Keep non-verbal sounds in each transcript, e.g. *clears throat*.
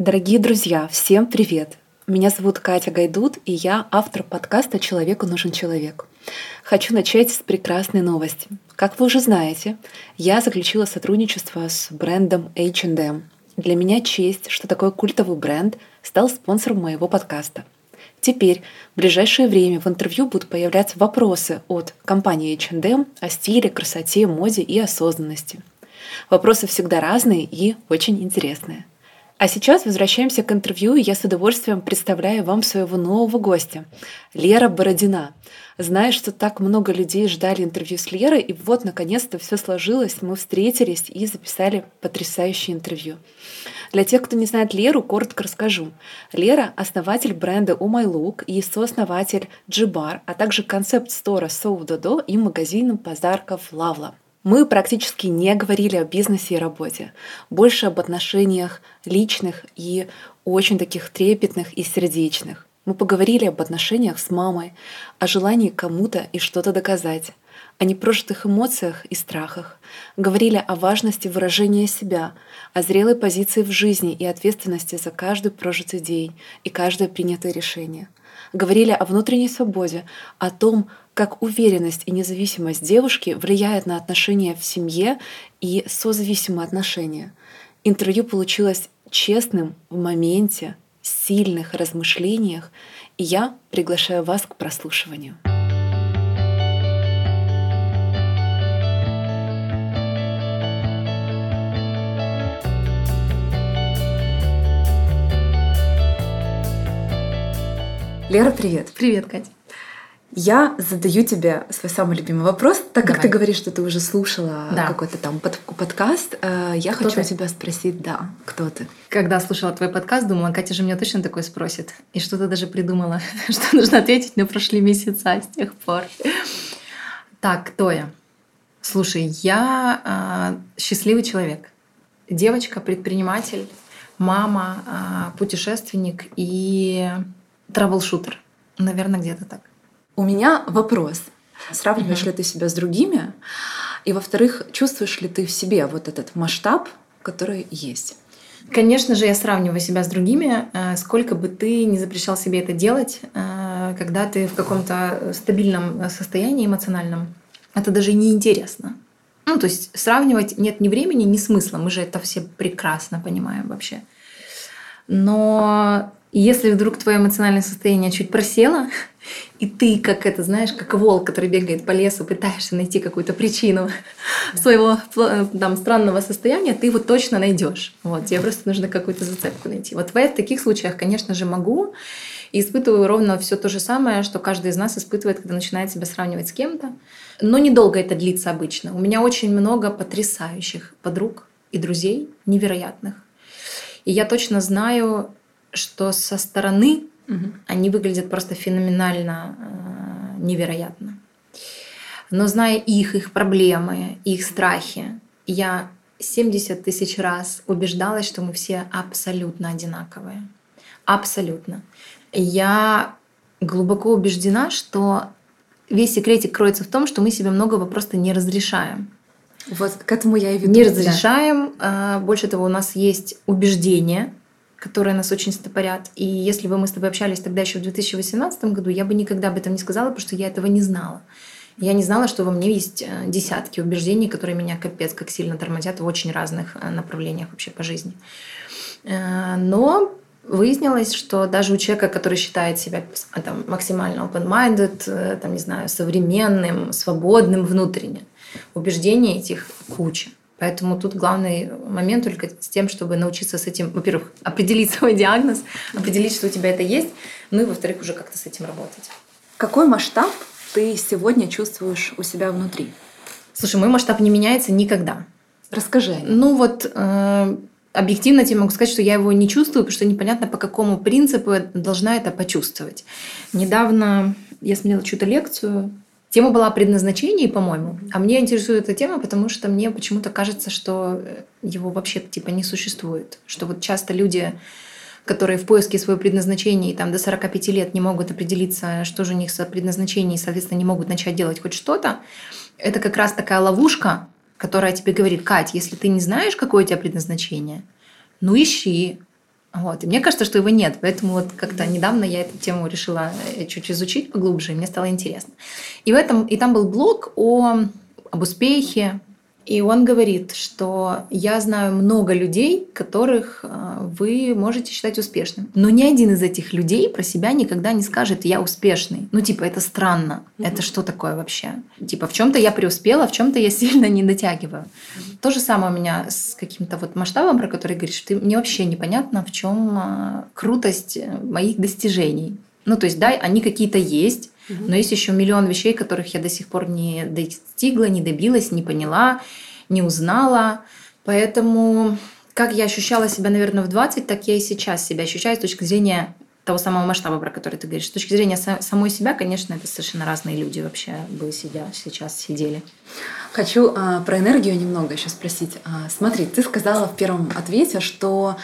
Дорогие друзья, всем привет! Меня зовут Катя Гайдут, и я автор подкаста «Человеку нужен человек». Хочу начать с прекрасной новости. Как вы уже знаете, я заключила сотрудничество с брендом H&M. Для меня честь, что такой культовый бренд стал спонсором моего подкаста. Теперь в ближайшее время в интервью будут появляться вопросы от компании H&M о стиле, красоте, моде и осознанности. Вопросы всегда разные и очень интересные. А сейчас возвращаемся к интервью, и я с удовольствием представляю вам своего нового гостя, Лера Бородина. Знаю, что так много людей ждали интервью с Лерой, и вот, наконец-то, все сложилось, мы встретились и записали потрясающее интервью. Для тех, кто не знает Леру, коротко расскажу. Лера — основатель бренда Oh My Look и сооснователь Джибар, а также концепт-стора Soul Dodo и магазина подарков Лавла. Мы практически не говорили о бизнесе и работе, больше об отношениях личных и очень таких трепетных и сердечных. Мы поговорили об отношениях с мамой, о желании кому-то и что-то доказать, о непрожитых эмоциях и страхах. Говорили о важности выражения себя, о зрелой позиции в жизни и ответственности за каждый прожитый день и каждое принятое решение. Говорили о внутренней свободе, о том, как уверенность и независимость девушки влияют на отношения в семье и созависимые отношения. Интервью получилось честным в моменте, сильных размышлениях, и я приглашаю вас к прослушиванию. Лера, привет. Привет, Катя. Я задаю тебе свой самый любимый вопрос, так как Давай. ты говоришь, что ты уже слушала да. какой-то там под, подкаст. Э, я кто хочу ты? тебя спросить, да, кто ты? Когда слушала твой подкаст, думала, Катя же меня точно такой спросит. И что-то даже придумала, *laughs* что нужно ответить, но прошли месяца с тех пор. Так, кто я? Слушай, я э, счастливый человек. Девочка, предприниматель, мама, э, путешественник и травл-шутер. Наверное, где-то так. У меня вопрос. Сравниваешь mm-hmm. ли ты себя с другими? И, во-вторых, чувствуешь ли ты в себе вот этот масштаб, который есть? Конечно же, я сравниваю себя с другими. Э, сколько бы ты не запрещал себе это делать, э, когда ты в каком-то стабильном состоянии эмоциональном, это даже не интересно. Ну, то есть сравнивать нет ни времени, ни смысла. Мы же это все прекрасно понимаем вообще. Но если вдруг твое эмоциональное состояние чуть просело, и ты, как это, знаешь, как волк, который бегает по лесу, пытаешься найти какую-то причину своего там странного состояния, ты его точно найдешь. Вот, тебе просто нужно какую-то зацепку найти. Вот в таких случаях, конечно же, могу и испытываю ровно все то же самое, что каждый из нас испытывает, когда начинает себя сравнивать с кем-то. Но недолго это длится обычно. У меня очень много потрясающих подруг и друзей, невероятных. И я точно знаю, что со стороны угу. они выглядят просто феноменально э, невероятно. Но зная их, их проблемы, их страхи, я 70 тысяч раз убеждалась, что мы все абсолютно одинаковые. Абсолютно. Я глубоко убеждена, что весь секретик кроется в том, что мы себе многого просто не разрешаем. Вот к этому я и веду. Не разрешаем. Да. Больше того, у нас есть убеждения, которые нас очень стопорят. И если бы мы с тобой общались тогда еще в 2018 году, я бы никогда об этом не сказала, потому что я этого не знала. Я не знала, что во мне есть э, десятки убеждений, которые меня капец как сильно тормозят в очень разных э, направлениях вообще по жизни. Э, но выяснилось, что даже у человека, который считает себя там, максимально open-minded, там, не знаю, современным, свободным внутренне, убеждений этих куча. Поэтому тут главный момент только с тем, чтобы научиться с этим, во-первых, определить свой диагноз, определить, что у тебя это есть, ну и, во-вторых, уже как-то с этим работать. Какой масштаб ты сегодня чувствуешь у себя внутри? Слушай, мой масштаб не меняется никогда. Расскажи. Ну вот, э, объективно тебе могу сказать, что я его не чувствую, потому что непонятно, по какому принципу я должна это почувствовать. Недавно я смотрела чью-то лекцию Тема была о предназначении, по-моему. А мне интересует эта тема, потому что мне почему-то кажется, что э, его вообще типа не существует. Что вот часто люди, которые в поиске своего предназначения и там до 45 лет не могут определиться, что же у них за предназначение, и, соответственно, не могут начать делать хоть что-то, это как раз такая ловушка, которая тебе говорит, Кать, если ты не знаешь, какое у тебя предназначение, ну ищи, Вот. И мне кажется, что его нет. Поэтому вот как-то недавно я эту тему решила э, чуть изучить поглубже, и мне стало интересно. И, в этом, и там был блог о, об успехе, и он говорит, что я знаю много людей, которых э, вы можете считать успешными. Но ни один из этих людей про себя никогда не скажет «я успешный». Ну, типа, это странно. Mm-hmm. Это что такое вообще? Типа, в чем то я преуспела, в чем то я сильно не дотягиваю. Mm-hmm. То же самое у меня с каким-то вот масштабом, про который говоришь. Ты, мне вообще непонятно, в чем э, крутость моих достижений. Ну, то есть, да, они какие-то есть, но есть еще миллион вещей, которых я до сих пор не достигла, не добилась, не поняла, не узнала. Поэтому как я ощущала себя, наверное, в 20, так я и сейчас себя ощущаю с точки зрения того самого масштаба, про который ты говоришь. С точки зрения самой себя, конечно, это совершенно разные люди вообще бы сидя, сейчас сидели. Хочу а, про энергию немного еще спросить. А, смотри, ты сказала в первом ответе, что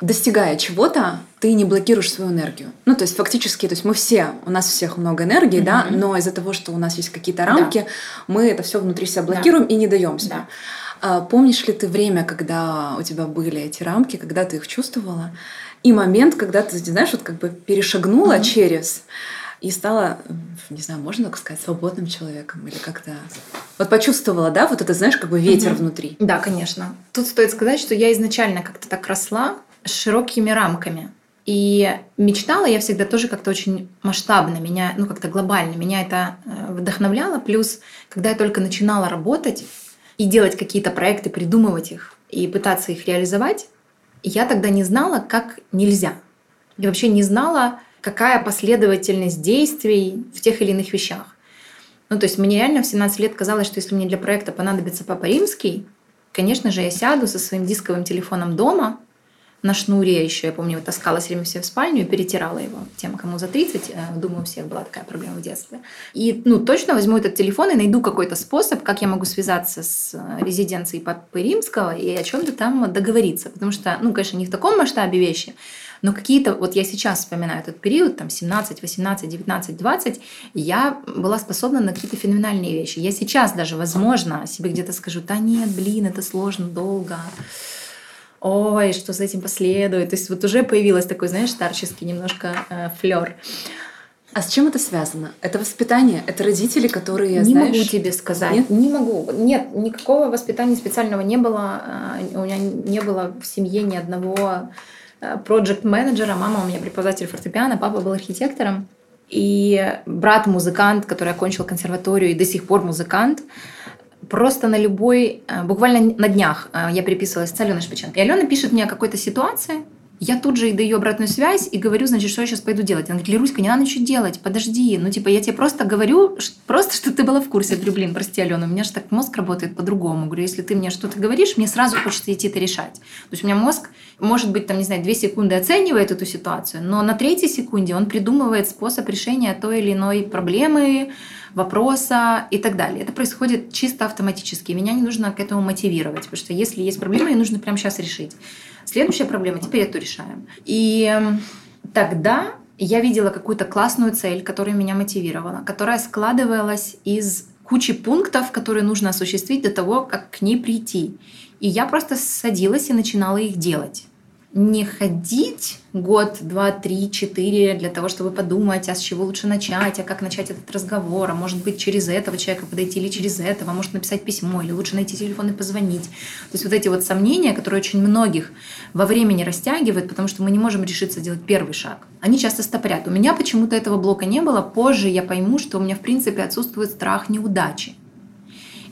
достигая чего-то, ты не блокируешь свою энергию. Ну, то есть фактически, то есть мы все, у нас всех много энергии, mm-hmm. да, но из-за того, что у нас есть какие-то рамки, да. мы это все внутри себя блокируем да. и не даем себе. Да. А, помнишь ли ты время, когда у тебя были эти рамки, когда ты их чувствовала, и момент, когда ты, знаешь, вот как бы перешагнула mm-hmm. через и стала, не знаю, можно так сказать, свободным человеком или как-то... Вот почувствовала, да, вот это, знаешь, как бы ветер угу. внутри. Да, конечно. Тут стоит сказать, что я изначально как-то так росла, с широкими рамками. И мечтала я всегда тоже как-то очень масштабно, меня, ну как-то глобально. Меня это э, вдохновляло. Плюс, когда я только начинала работать и делать какие-то проекты, придумывать их и пытаться их реализовать, я тогда не знала, как нельзя. И вообще не знала, какая последовательность действий в тех или иных вещах. Ну, то есть мне реально в 17 лет казалось, что если мне для проекта понадобится Папа Римский, конечно же, я сяду со своим дисковым телефоном дома, на шнуре еще, я помню, таскала все время все в спальню и перетирала его. Тем, кому за 30, э, думаю, у всех была такая проблема в детстве. И, ну, точно возьму этот телефон и найду какой-то способ, как я могу связаться с э, резиденцией Папы Римского и о чем-то там договориться. Потому что, ну, конечно, не в таком масштабе вещи, но какие-то, вот я сейчас вспоминаю этот период, там 17, 18, 19, 20, я была способна на какие-то феноменальные вещи. Я сейчас даже, возможно, себе где-то скажу, да нет, блин, это сложно, долго ой, что за этим последует. То есть вот уже появилось такой, знаешь, старческий немножко э, флер. А с чем это связано? Это воспитание? Это родители, которые, Не знаешь... могу тебе сказать. Нет? Не могу. Нет, никакого воспитания специального не было. Э, у меня не было в семье ни одного э, проект-менеджера. Мама у меня преподаватель фортепиано, папа был архитектором. И брат музыкант, который окончил консерваторию и до сих пор музыкант просто на любой, э, буквально на днях э, я переписывалась с Аленой Шпиченко. И Алена пишет мне о какой-то ситуации, я тут же и даю обратную связь и говорю, значит, что я сейчас пойду делать. Она говорит, Леруська, не надо ничего делать, подожди. Ну, типа, я тебе просто говорю, просто, что ты была в курсе. Я говорю, блин, прости, Алена, у меня же так мозг работает по-другому. Говорю, если ты мне что-то говоришь, мне сразу хочется идти это решать. То есть у меня мозг, может быть, там, не знаю, две секунды оценивает эту ситуацию, но на третьей секунде он придумывает способ решения той или иной проблемы, вопроса и так далее. Это происходит чисто автоматически. Меня не нужно к этому мотивировать, потому что если есть проблема, ее нужно прямо сейчас решить. Следующая проблема, теперь эту решаем. И эм, тогда я видела какую-то классную цель, которая меня мотивировала, которая складывалась из кучи пунктов, которые нужно осуществить до того, как к ней прийти. И я просто садилась и начинала их делать не ходить год, два, три, четыре для того, чтобы подумать, а с чего лучше начать, а как начать этот разговор, а может быть через этого человека подойти или через этого, а может написать письмо, или лучше найти телефон и позвонить. То есть вот эти вот сомнения, которые очень многих во времени растягивают, потому что мы не можем решиться делать первый шаг, они часто стопорят. У меня почему-то этого блока не было, позже я пойму, что у меня в принципе отсутствует страх неудачи.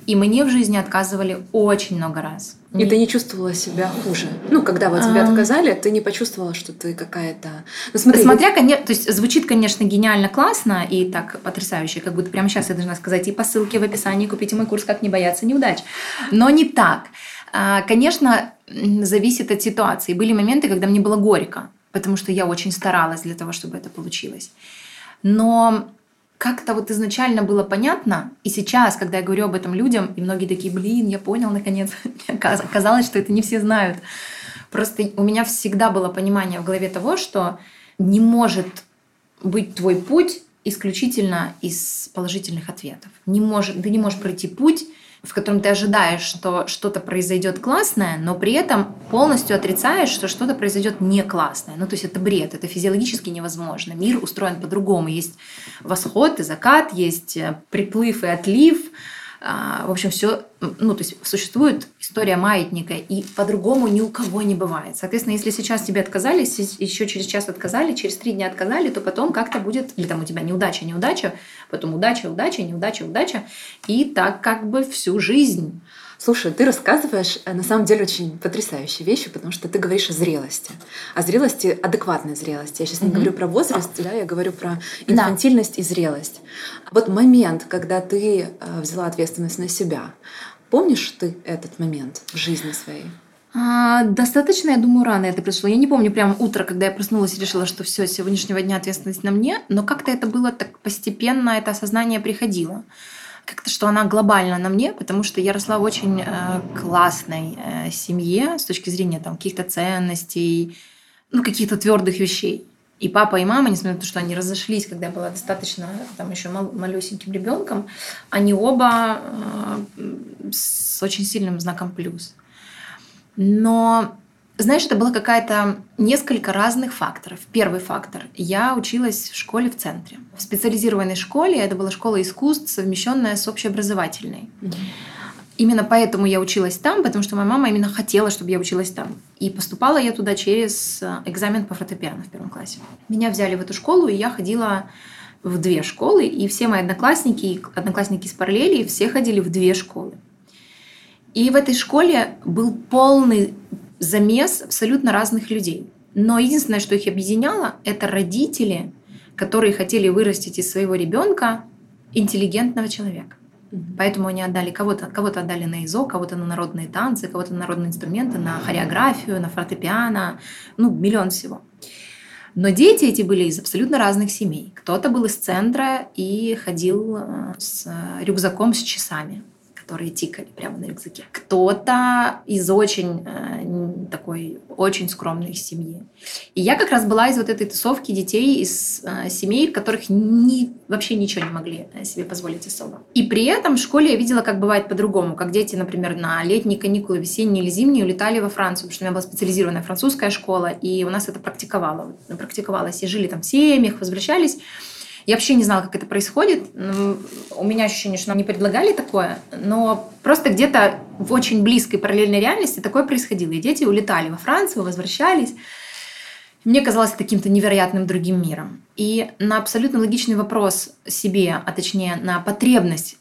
И мне в жизни отказывали очень много раз. И ты не чувствовала себя хуже. Ну, когда вот тебе отказали, ты не почувствовала, что ты какая-то. Ну, смотри, Смотря, конечно, то есть звучит, конечно, гениально классно и так потрясающе, как будто прямо сейчас я должна сказать и по ссылке в описании купите мой курс «Как не бояться неудач». Но не так. А, конечно, зависит от ситуации. Были моменты, когда мне было горько, потому что я очень старалась для того, чтобы это получилось. Но как-то вот изначально было понятно, и сейчас, когда я говорю об этом людям, и многие такие, блин, я понял наконец, *laughs* оказалось, что это не все знают. Просто у меня всегда было понимание в голове того, что не может быть твой путь исключительно из положительных ответов. Не может, ты не можешь пройти путь в котором ты ожидаешь, что что-то произойдет классное, но при этом полностью отрицаешь, что что-то произойдет не классное. Ну, то есть это бред, это физиологически невозможно. Мир устроен по-другому. Есть восход и закат, есть э, приплыв и отлив – в общем, все, ну, то есть существует история маятника, и по-другому ни у кого не бывает. Соответственно, если сейчас тебе отказали, еще через час отказали, через три дня отказали, то потом как-то будет, или там у тебя неудача, неудача, потом удача, удача, неудача, удача, и так как бы всю жизнь. Слушай, ты рассказываешь э, на самом деле очень потрясающие вещи, потому что ты говоришь о зрелости. О зрелости, адекватной зрелости. Я сейчас не mm-hmm. говорю про возраст, да, я говорю про инфантильность да. и зрелость. Вот момент, когда ты э, взяла ответственность на себя, помнишь ты этот момент в жизни своей? А, достаточно, я думаю, рано это произошло. Я не помню прямо утро, когда я проснулась и решила, что все, с сегодняшнего дня ответственность на мне, но как-то это было так постепенно, это осознание приходило как-то, что она глобально на мне, потому что я росла в очень э, классной э, семье с точки зрения там каких-то ценностей, ну, каких-то твердых вещей. И папа, и мама, несмотря на то, что они разошлись, когда я была достаточно там еще мал- малюсеньким ребенком, они оба э, с очень сильным знаком плюс. Но знаешь, это была какая-то несколько разных факторов. Первый фактор. Я училась в школе в центре. В специализированной школе, это была школа искусств, совмещенная с общеобразовательной. Mm-hmm. Именно поэтому я училась там, потому что моя мама именно хотела, чтобы я училась там. И поступала я туда через э, экзамен по фортепиано в первом классе. Меня взяли в эту школу, и я ходила в две школы, и все мои одноклассники, одноклассники из параллели, все ходили в две школы. И в этой школе был полный замес абсолютно разных людей. Но единственное, что их объединяло, это родители, которые хотели вырастить из своего ребенка интеллигентного человека. Поэтому они отдали кого-то, кого-то отдали на ИЗО, кого-то на народные танцы, кого-то на народные инструменты, на хореографию, на фортепиано, ну, миллион всего. Но дети эти были из абсолютно разных семей. Кто-то был из центра и ходил э, с рюкзаком с часами которые тикали прямо на рюкзаке. Кто-то из очень э, такой, очень скромной семьи. И я как раз была из вот этой тусовки детей из э, семей, которых ни, вообще ничего не могли э, себе позволить особо. И при этом в школе я видела, как бывает по-другому, как дети, например, на летние каникулы, весенние или зимние улетали во Францию, потому что у меня была специализированная французская школа, и у нас это практиковало, практиковалось, и жили там в семьях, возвращались. Я вообще не знала, как это происходит. У меня ощущение, что нам не предлагали такое, но просто где-то в очень близкой параллельной реальности такое происходило. И дети улетали во Францию, возвращались. Мне казалось каким-то невероятным другим миром. И на абсолютно логичный вопрос себе, а точнее на потребность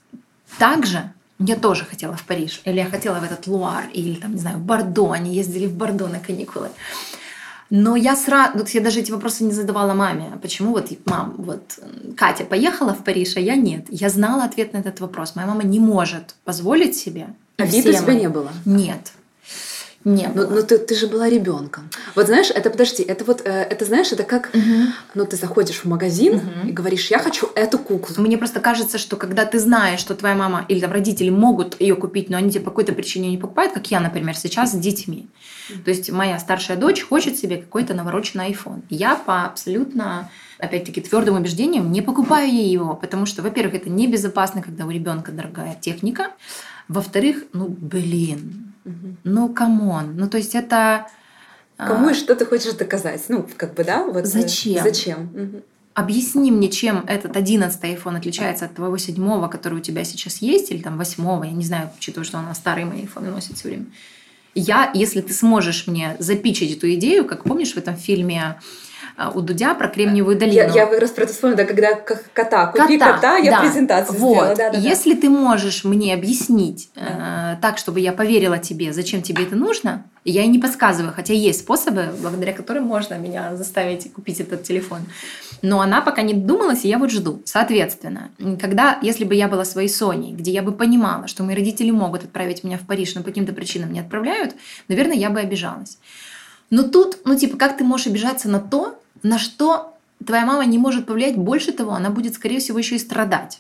также я тоже хотела в Париж, или я хотела в этот Луар, или там, не знаю, в Бордо, они ездили в Бордо на каникулы. Но я сразу, вот я даже эти вопросы не задавала маме. Почему вот, мам, вот Катя поехала в Париж, а я нет? Я знала ответ на этот вопрос. Моя мама не может позволить себе. А вида у тебя не было? Нет. Не но, но ты, ты же была ребенком. Вот знаешь, это подожди, это вот, э, это знаешь, это как, угу. ну ты заходишь в магазин угу. и говоришь, я хочу эту куклу. Мне просто кажется, что когда ты знаешь, что твоя мама или там родители могут ее купить, но они тебе по какой-то причине не покупают, как я, например, сейчас с детьми. То есть моя старшая дочь хочет себе какой-то навороченный iPhone. Я по абсолютно опять-таки, твердым убеждением не покупаю ей его, потому что, во-первых, это небезопасно, когда у ребенка дорогая техника, во-вторых, ну, блин, Угу. Ну, come on. Ну, то есть это... А, Кому и что ты хочешь доказать? Ну, как бы, да? Вот, э, зачем? Зачем? Угу. Объясни мне, чем этот одиннадцатый iPhone отличается от твоего седьмого, который у тебя сейчас есть, или там восьмого, я не знаю, учитывая, что она старый мой iPhone носит все время. Я, если ты сможешь мне запичить эту идею, как помнишь в этом фильме у Дудя про Кремниевую долину. Я, я раз про это вспомнила, да, когда кота, купи кота, кота я да. презентацию вот. сделала. Да, да, Если да. ты можешь мне объяснить да. э, так, чтобы я поверила тебе, зачем тебе это нужно, я и не подсказываю, хотя есть способы, благодаря которым можно меня заставить купить этот телефон. Но она пока не думалась, и я вот жду. Соответственно, когда, если бы я была своей Соней, где я бы понимала, что мои родители могут отправить меня в Париж, но по каким-то причинам не отправляют, наверное, я бы обижалась. Но тут, ну типа, как ты можешь обижаться на то, на что твоя мама не может повлиять, больше того, она будет, скорее всего, еще и страдать.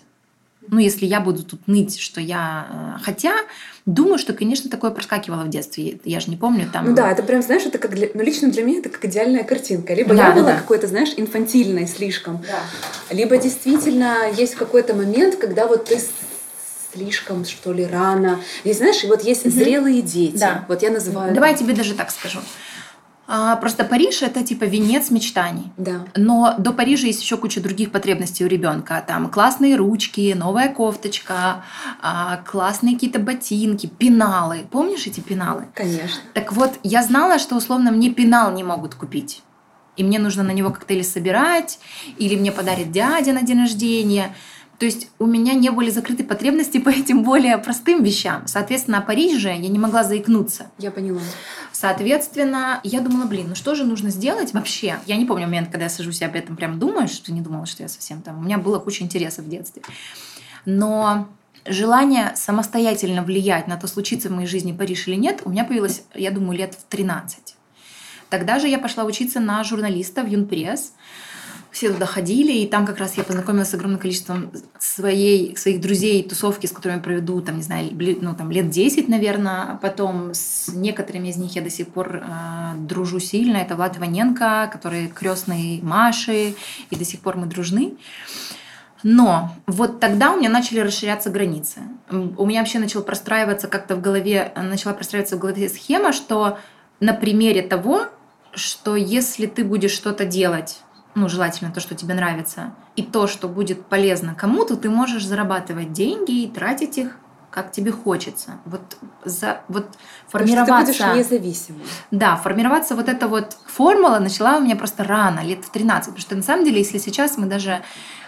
Ну, если я буду тут ныть, что я... Э, хотя, думаю, что, конечно, такое проскакивало в детстве. Я же не помню там... Ну да, это прям, знаешь, это как для... Ну, лично для меня это как идеальная картинка. Либо да, я да, была да. какой-то, знаешь, инфантильной слишком. Да. Либо действительно есть какой-то момент, когда вот ты слишком, что ли, рано. И знаешь, вот есть зрелые дети. Да. Вот я называю. Давай я тебе даже так скажу. А, просто Париж это типа венец мечтаний. Да. Но до Парижа есть еще куча других потребностей у ребенка. Там классные ручки, новая кофточка, а, классные какие-то ботинки, пеналы. Помнишь эти пеналы? Конечно. Так вот, я знала, что условно мне пенал не могут купить. И мне нужно на него коктейли собирать, или мне подарит дядя на день рождения. То есть у меня не были закрыты потребности по этим более простым вещам. Соответственно, о Париже я не могла заикнуться. Я поняла. Соответственно, я думала, блин, ну что же нужно сделать вообще? Я не помню момент, когда я сажусь и об этом прям думаю, что не думала, что я совсем там... У меня было куча интересов в детстве. Но желание самостоятельно влиять на то, случится в моей жизни Париж или нет, у меня появилось, я думаю, лет в 13. Тогда же я пошла учиться на журналиста в Юнпресс все туда ходили, и там как раз я познакомилась с огромным количеством своей, своих друзей, тусовки, с которыми проведу, там, не знаю, ну, там, лет 10, наверное. Потом с некоторыми из них я до сих пор э, дружу сильно. Это Влад Иваненко, который крестный Маши, и до сих пор мы дружны. Но вот тогда у меня начали расширяться границы. У меня вообще начала простраиваться как-то в голове, начала простраиваться в голове схема, что на примере того, что если ты будешь что-то делать ну, желательно то, что тебе нравится, и то, что будет полезно кому-то, ты можешь зарабатывать деньги и тратить их как тебе хочется. Вот, за, вот формироваться... ты будешь независимым. Да, формироваться вот эта вот формула начала у меня просто рано, лет в 13. Потому что на самом деле, если сейчас мы даже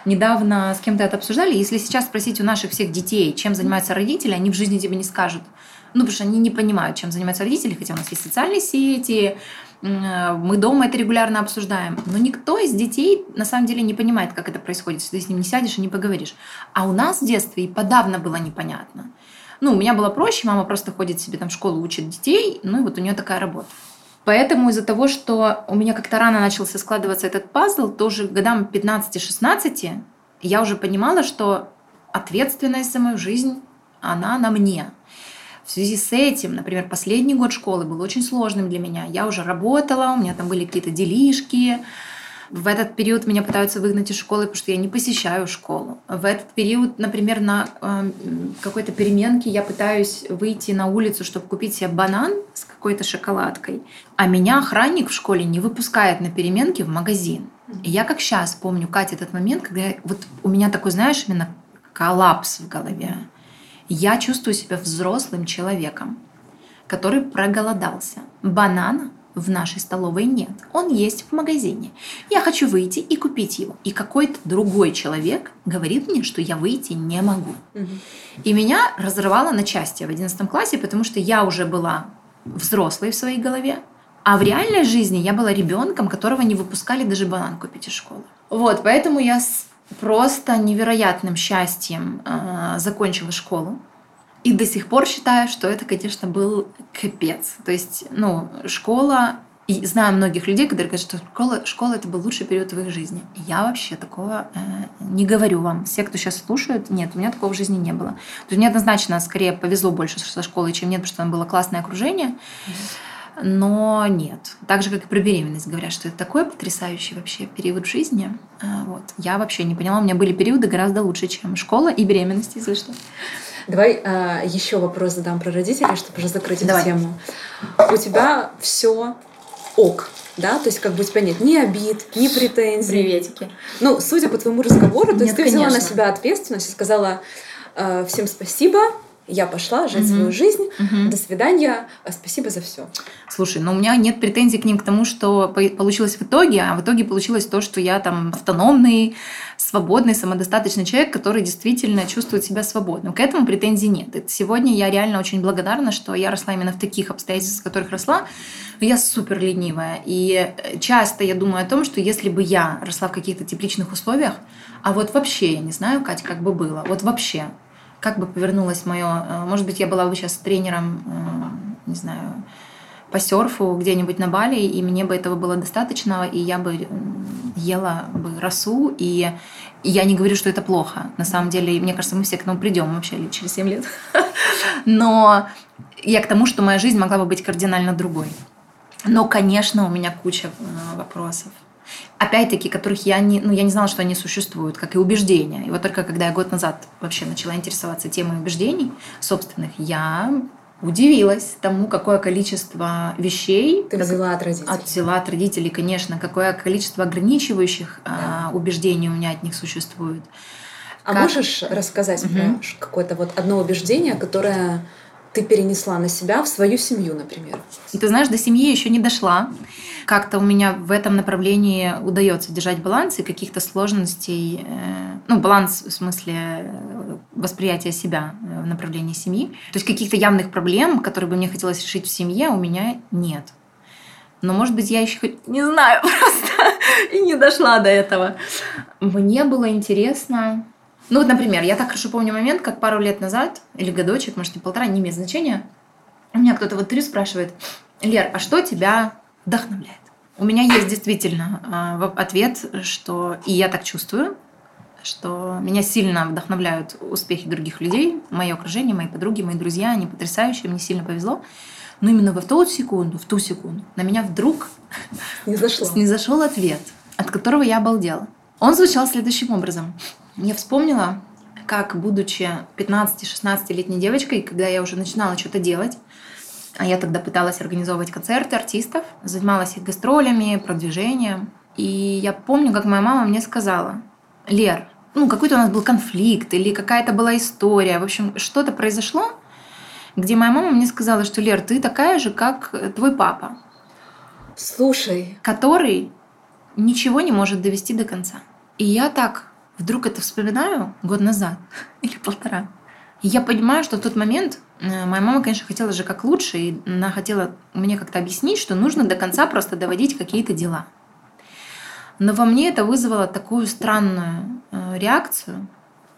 недавно с кем-то это обсуждали, если сейчас спросить у наших всех детей, чем занимаются родители, они в жизни тебе не скажут. Ну, потому что они не понимают, чем занимаются родители, хотя у нас есть социальные сети, мы дома это регулярно обсуждаем. Но никто из детей на самом деле не понимает, как это происходит, если ты с ним не сядешь и не поговоришь. А у нас в детстве и подавно было непонятно. Ну, у меня было проще, мама просто ходит себе там в школу, учит детей, ну и вот у нее такая работа. Поэтому из-за того, что у меня как-то рано начался складываться этот пазл, тоже годам 15-16 я уже понимала, что ответственность за мою жизнь, она на мне. В связи с этим, например, последний год школы был очень сложным для меня. Я уже работала, у меня там были какие-то делишки. В этот период меня пытаются выгнать из школы, потому что я не посещаю школу. В этот период, например, на э, какой-то переменке я пытаюсь выйти на улицу, чтобы купить себе банан с какой-то шоколадкой, а меня охранник в школе не выпускает на переменке в магазин. И я как сейчас помню, Катя, этот момент, когда я, вот у меня такой, знаешь, именно коллапс в голове я чувствую себя взрослым человеком, который проголодался. Банана в нашей столовой нет. Он есть в магазине. Я хочу выйти и купить его. И какой-то другой человек говорит мне, что я выйти не могу. Угу. И меня разрывало на части в 11 классе, потому что я уже была взрослой в своей голове, а в реальной жизни я была ребенком, которого не выпускали даже банан купить из школы. Вот, поэтому я с просто невероятным счастьем э, закончила школу. И до сих пор считаю, что это, конечно, был капец. То есть, ну, школа... И знаю многих людей, которые говорят, что школа, школа это был лучший период в их жизни. Я вообще такого э, не говорю вам. Все, кто сейчас слушают, нет, у меня такого в жизни не было. То есть мне однозначно скорее повезло больше со школой, чем нет, потому что там было классное окружение. Mm-hmm но нет. Так же, как и про беременность. Говорят, что это такой потрясающий вообще период жизни. А, вот. Я вообще не поняла. У меня были периоды гораздо лучше, чем школа и беременность, если что. Давай а, еще вопрос задам про родителей, чтобы уже закрыть Давай. эту тему. У тебя все ок, да? То есть как бы у тебя нет ни обид, ни претензий. Приветики. Ну, судя по твоему разговору, то есть ты взяла на себя ответственность и сказала э, всем спасибо, я пошла жить угу. свою жизнь. Угу. До свидания. А, спасибо за все. Слушай, ну у меня нет претензий к ним к тому, что получилось в итоге, а в итоге получилось то, что я там автономный, свободный, самодостаточный человек, который действительно чувствует себя свободным. К этому претензий нет. И сегодня я реально очень благодарна, что я росла именно в таких обстоятельствах, в которых росла. Но я супер ленивая. И э, часто я думаю о том, что если бы я росла в каких-то тепличных условиях, а вот вообще я не знаю, Катя, как бы было, вот вообще, как бы повернулось мое... Э, может быть, я была бы сейчас тренером, э, не знаю, по серфу где-нибудь на Бали, и мне бы этого было достаточно, и я бы ела бы росу, и я не говорю, что это плохо. На самом деле, мне кажется, мы все к этому придем вообще через 7 лет. *laughs* Но я к тому, что моя жизнь могла бы быть кардинально другой. Но, конечно, у меня куча э, вопросов. Опять-таки, которых я не, ну, я не знала, что они существуют, как и убеждения. И вот только когда я год назад вообще начала интересоваться темой убеждений собственных, я удивилась тому, какое количество вещей ты взяла от родителей. От, взяла от родителей, конечно, какое количество ограничивающих да. а, убеждений у меня от них существует. А как... можешь рассказать угу. про какое-то вот одно убеждение, которое ты перенесла на себя в свою семью, например? Ты знаешь, до семьи еще не дошла. Как-то у меня в этом направлении удается держать баланс и каких-то сложностей, э, ну, баланс в смысле э, восприятия себя э, в направлении семьи. То есть каких-то явных проблем, которые бы мне хотелось решить в семье, у меня нет. Но, может быть, я еще не знаю *laughs* просто и не дошла до этого. Мне было интересно ну вот, например, я так хорошо помню момент, как пару лет назад, или годочек, может, не полтора, не имеет значения, у меня кто-то вот три спрашивает, Лер, а что тебя вдохновляет? У меня есть действительно э, ответ, что и я так чувствую, что меня сильно вдохновляют успехи других людей, мое окружение, мои подруги, мои друзья, они потрясающие, мне сильно повезло. Но именно в ту секунду, в ту секунду на меня вдруг не зашло. не зашел ответ, от которого я обалдела. Он звучал следующим образом. Я вспомнила, как, будучи 15-16-летней девочкой, когда я уже начинала что-то делать, а я тогда пыталась организовывать концерты артистов, занималась их гастролями, продвижением. И я помню, как моя мама мне сказала, Лер, ну какой-то у нас был конфликт или какая-то была история. В общем, что-то произошло, где моя мама мне сказала, что Лер, ты такая же, как твой папа. Слушай. Который ничего не может довести до конца. И я так вдруг это вспоминаю год назад *laughs* или полтора. И я понимаю, что в тот момент э, моя мама, конечно, хотела же как лучше, и она хотела мне как-то объяснить, что нужно до конца просто доводить какие-то дела. Но во мне это вызвало такую странную э, реакцию,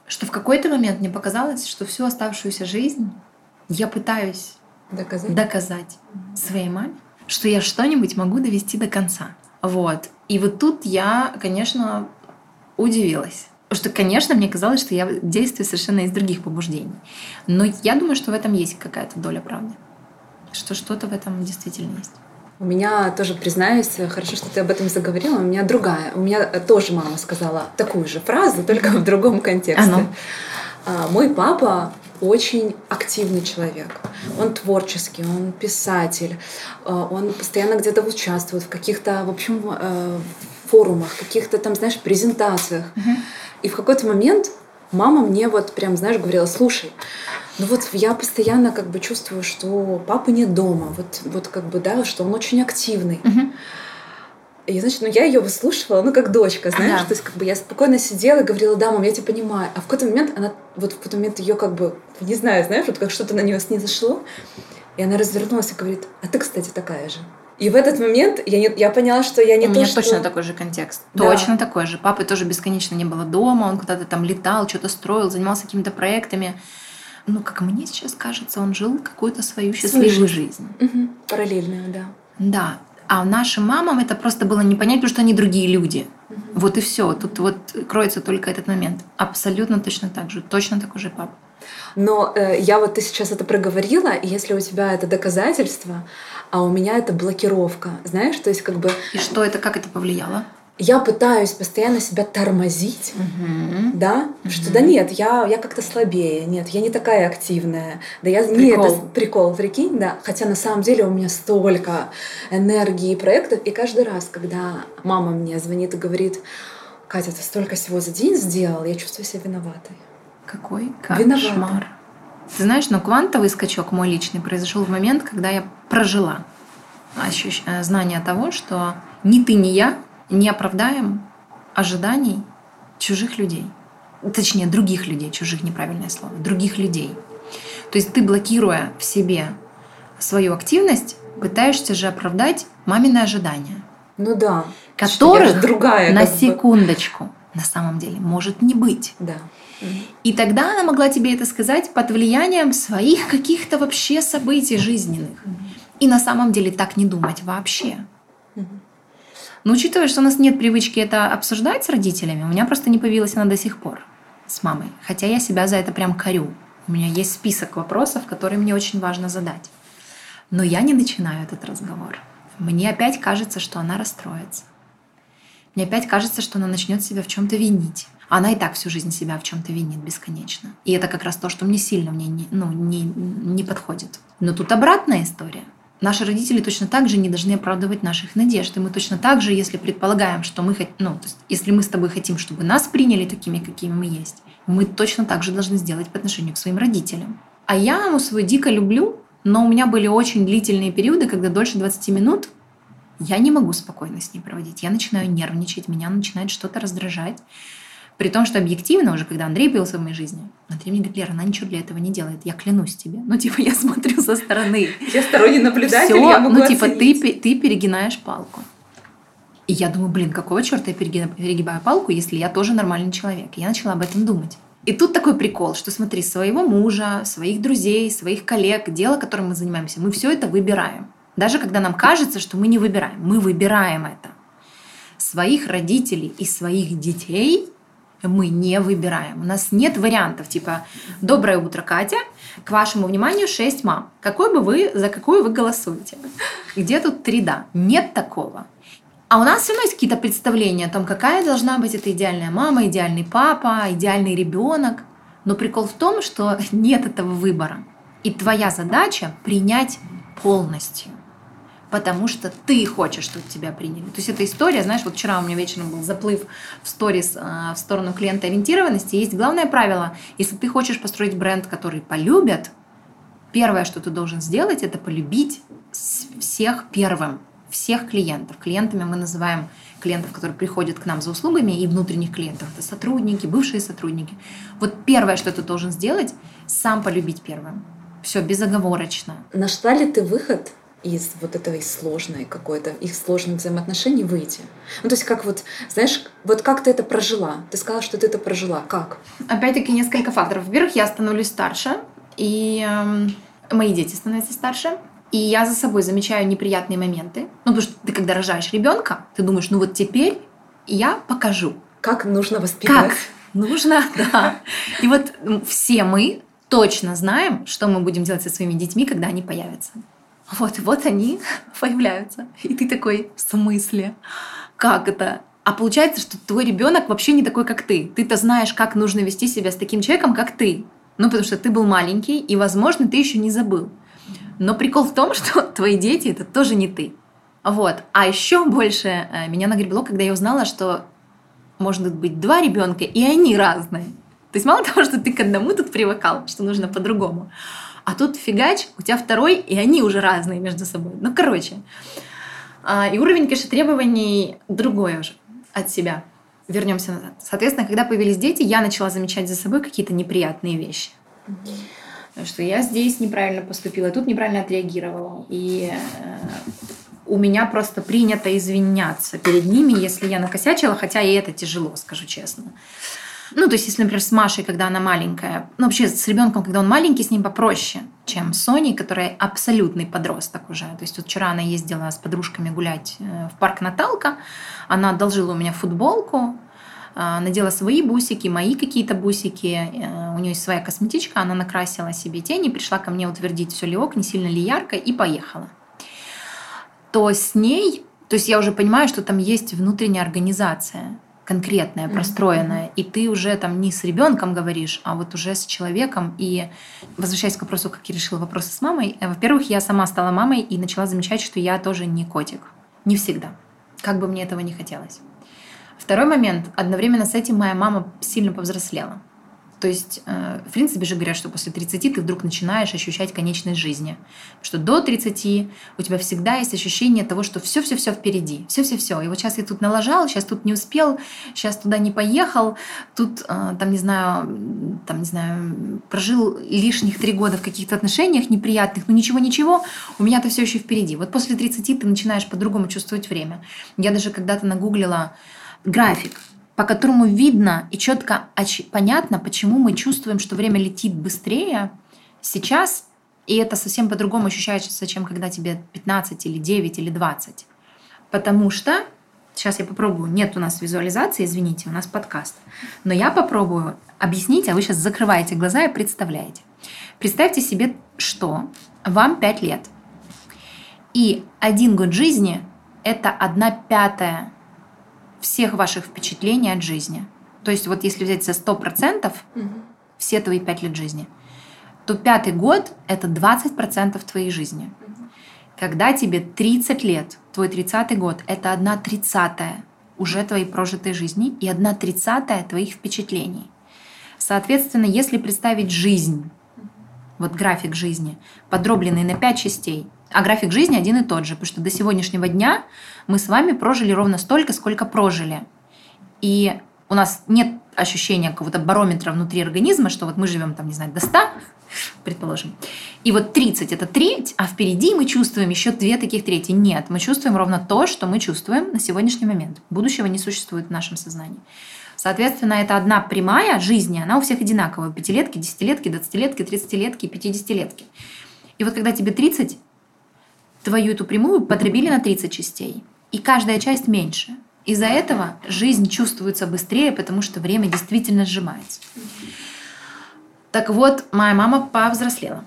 что в какой-то момент мне показалось, что всю оставшуюся жизнь я пытаюсь доказать, доказать своей маме, что я что-нибудь могу довести до конца. Вот. И вот тут я, конечно, удивилась. Потому что, конечно, мне казалось, что я действую совершенно из других побуждений. Но я думаю, что в этом есть какая-то доля правды. Что что-то в этом действительно есть. У меня тоже, признаюсь, хорошо, что ты об этом заговорила, у меня другая. У меня тоже мама сказала такую же фразу, только в другом контексте. А ну? А, мой папа очень активный человек. Он творческий, он писатель, а, он постоянно где-то участвует в каких-то, в общем, э, форумах, каких-то там, знаешь, презентациях. Uh-huh. И в какой-то момент мама мне вот прям, знаешь, говорила, слушай, ну вот я постоянно как бы чувствую, что папы нет дома, вот, вот как бы, да, что он очень активный. Uh-huh. И, значит, ну я ее выслушивала, ну как дочка, знаешь, да. то есть как бы я спокойно сидела и говорила, да, мам, я тебя понимаю. А в какой-то момент она, вот в какой-то момент ее как бы, не знаю, знаешь, вот как что-то на нее снизошло, и она развернулась и говорит, а ты, кстати, такая же. И в этот момент я, не, я поняла, что я не У то, меня что... точно такой же контекст. Да. Точно такой же. Папы тоже бесконечно не было дома, он куда-то там летал, что-то строил, занимался какими-то проектами. Ну, как мне сейчас кажется, он жил какую-то свою счастливую жизнь. Угу. Параллельную, да. Да. А нашим мамам это просто было не понять, потому что они другие люди. Угу. Вот и все. Тут вот кроется только этот момент. Абсолютно точно так же. Точно такой же папа. Но э, я вот ты сейчас это проговорила, и если у тебя это доказательство, а у меня это блокировка, знаешь, то есть как бы... И что это, как это повлияло? Я пытаюсь постоянно себя тормозить, угу. да, угу. что да нет, я, я как-то слабее, нет, я не такая активная, да я прикол. нет, это прикол, прикинь, да, хотя на самом деле у меня столько энергии и проектов, и каждый раз, когда мама мне звонит и говорит, Катя, ты столько всего за день сделал, я чувствую себя виноватой. Какой кошмар. Ты знаешь, но квантовый скачок мой личный произошел в момент, когда я прожила ощущ... Э, знание того, что ни ты, ни я не оправдаем ожиданий чужих людей. Точнее, других людей, чужих неправильное слово, других людей. То есть ты, блокируя в себе свою активность, пытаешься же оправдать мамины ожидания. Ну да. Которых другая, на секундочку бы. на самом деле может не быть. Да. И тогда она могла тебе это сказать под влиянием своих каких-то вообще событий жизненных. И на самом деле так не думать вообще. Но учитывая, что у нас нет привычки это обсуждать с родителями, у меня просто не появилась она до сих пор с мамой. Хотя я себя за это прям корю. У меня есть список вопросов, которые мне очень важно задать. Но я не начинаю этот разговор. Мне опять кажется, что она расстроится. мне опять кажется, что она начнет себя в чем-то винить. Она и так всю жизнь себя в чем-то винит бесконечно. И это как раз то, что мне сильно мне не, ну, не, не подходит. Но тут обратная история. Наши родители точно так же не должны оправдывать наших надежд. И мы точно так же, если предполагаем, что мы, ну, то есть, если мы с тобой хотим, чтобы нас приняли такими, какими мы есть, мы точно так же должны сделать по отношению к своим родителям. А я ему свою дико люблю, но у меня были очень длительные периоды, когда дольше 20 минут я не могу спокойно с ней проводить. Я начинаю нервничать, меня начинает что-то раздражать. При том, что объективно уже, когда Андрей появился в моей жизни, Андрей мне говорит, Лера, она ничего для этого не делает, я клянусь тебе. Ну, типа, я смотрю со стороны. Я сторонний наблюдатель, Всё, я могу Ну, типа, ты, оценить. ты перегинаешь палку. И я думаю, блин, какого черта я переги- перегибаю палку, если я тоже нормальный человек? И я начала об этом думать. И тут такой прикол, что смотри, своего мужа, своих друзей, своих коллег, дело, которым мы занимаемся, мы все это выбираем. Даже когда нам кажется, что мы не выбираем, мы выбираем это. Своих родителей и своих детей мы не выбираем. У нас нет вариантов, типа «Доброе утро, Катя, к вашему вниманию 6 мам. Какой бы вы, за какую вы голосуете?» Где тут три «да»? Нет такого. А у нас все равно есть какие-то представления о том, какая должна быть эта идеальная мама, идеальный папа, идеальный ребенок. Но прикол в том, что *laughs* нет этого выбора. И твоя задача принять полностью. Потому что ты хочешь, чтобы тебя приняли. То есть эта история, знаешь, вот вчера у меня вечером был заплыв в сторис э, в сторону клиентоориентированности. Есть главное правило. Если ты хочешь построить бренд, который полюбят, первое, что ты должен сделать, это полюбить всех первым, всех клиентов. Клиентами мы называем клиентов, которые приходят к нам за услугами, и внутренних клиентов. Это сотрудники, бывшие сотрудники. Вот первое, что ты должен сделать, сам полюбить первым. Все, безоговорочно. Нашла ли ты выход из вот этой сложной какой-то, их сложных взаимоотношений выйти? Ну, то есть как вот, знаешь, вот как ты это прожила? Ты сказала, что ты это прожила. Как? Опять-таки несколько факторов. Во-первых, я становлюсь старше, и эм, мои дети становятся старше. И я за собой замечаю неприятные моменты. Ну, потому что ты, когда рожаешь ребенка, ты думаешь, ну вот теперь я покажу, Как нужно воспитывать? как нужно, *laughs* да. И вот все мы точно знаем, что мы будем делать со своими детьми, когда они появятся. Вот, вот они *laughs* появляются. И ты такой, в смысле? Как это? А получается, что твой ребенок вообще не такой, как ты. Ты-то знаешь, как нужно вести себя с таким человеком, как ты. Ну, потому что ты был маленький, и, возможно, ты еще не забыл. Но прикол в том, *laughs* что твои дети это тоже не ты. Вот. А еще больше э, меня нагребло, когда я узнала, что может быть два ребенка, и они разные. То есть мало того, что ты к одному тут привыкал, что нужно по-другому, а тут фигач, у тебя второй, и они уже разные между собой. Ну, короче. А, И уровень, конечно, требований другой уже от себя. Вернемся назад. Соответственно, когда появились дети, я начала замечать за собой какие-то неприятные вещи. Что я здесь неправильно поступила, тут неправильно отреагировала. И э, у меня просто принято извиняться перед ними, если я накосячила, хотя и это тяжело, скажу честно. Ну, то есть, если, например, с Машей, когда она маленькая, ну, вообще с ребенком, когда он маленький, с ним попроще, чем с Соней, которая абсолютный подросток уже. То есть, вот вчера она ездила с подружками гулять э, в парк Наталка, она одолжила у меня футболку, а, надела свои бусики, мои какие-то бусики, э, у нее есть своя косметичка, она накрасила себе тени, пришла ко мне утвердить, все ли ок, не сильно ли ярко, и поехала. То с ней, то есть я уже понимаю, что там есть внутренняя организация, конкретная, Мгм. простроенная, и ты уже там не с ребенком говоришь, а вот уже с человеком. И возвращаясь к вопросу, как я решила вопросы с мамой, э, во-первых, я сама стала мамой и начала замечать, что я тоже не котик. Не всегда. Как бы мне этого не хотелось. Второй момент. Одновременно с этим моя мама сильно повзрослела. То есть, э, в принципе же говорят, что после 30 ты вдруг начинаешь ощущать конечность жизни. Что до 30 у тебя всегда есть ощущение того, что все-все-все впереди. Все-все-все. И вот сейчас я тут налажал, сейчас тут не успел, сейчас туда не поехал, тут, э, там, не знаю, там, не знаю, прожил лишних три года в каких-то отношениях неприятных, но ничего-ничего, у меня-то все еще впереди. Вот после 30 ты начинаешь по-другому чувствовать время. Я даже когда-то нагуглила график, по которому видно и четко понятно, почему мы чувствуем, что время летит быстрее сейчас, и это совсем по-другому ощущается, чем когда тебе 15 или 9 или 20. Потому что, сейчас я попробую, нет у нас визуализации, извините, у нас подкаст, но я попробую объяснить, а вы сейчас закрываете глаза и представляете. Представьте себе, что вам 5 лет, и один год жизни – это одна пятая всех ваших впечатлений от жизни. То есть вот если взять за 100% угу. все твои 5 лет жизни, то пятый год – это 20% твоей жизни. Угу. Когда тебе 30 лет, твой 30 год – это одна тридцатая уже твоей прожитой жизни и одна тридцатая твоих впечатлений. Соответственно, если представить жизнь, вот график жизни, подробленный на 5 частей – а график жизни один и тот же, потому что до сегодняшнего дня мы с вами прожили ровно столько, сколько прожили. И у нас нет ощущения какого-то барометра внутри организма, что вот мы живем там, не знаю, до 100, предположим, и вот 30 – это треть, а впереди мы чувствуем еще две таких трети. Нет, мы чувствуем ровно то, что мы чувствуем на сегодняшний момент. Будущего не существует в нашем сознании. Соответственно, это одна прямая жизни, она у всех одинаковая. Пятилетки, десятилетки, двадцатилетки, тридцатилетки, пятидесятилетки. И вот когда тебе 30, твою эту прямую потребили на 30 частей. И каждая часть меньше. Из-за этого жизнь чувствуется быстрее, потому что время действительно сжимается. Так вот, моя мама повзрослела.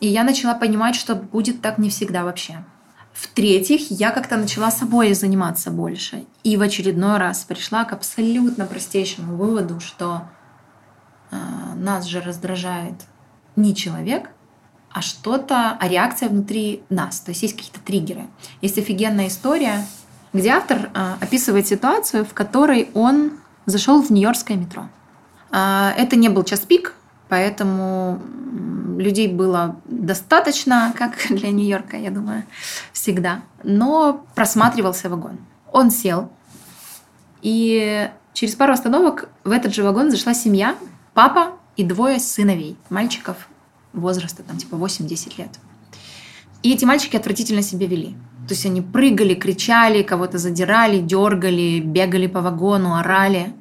И я начала понимать, что будет так не всегда вообще. В-третьих, я как-то начала собой заниматься больше. И в очередной раз пришла к абсолютно простейшему выводу, что э, нас же раздражает не человек, а что-то, а реакция внутри нас. То есть есть какие-то триггеры. Есть офигенная история, где автор а, описывает ситуацию, в которой он зашел в Нью-Йоркское метро. А, это не был час пик, поэтому людей было достаточно, как *laughs* для Нью-Йорка, я думаю, всегда. Но просматривался вагон. Он сел, и через пару остановок в этот же вагон зашла семья, папа и двое сыновей, мальчиков возраста, там, типа 8-10 лет. И эти мальчики отвратительно себя вели. То есть они прыгали, кричали, кого-то задирали, дергали, бегали по вагону, орали.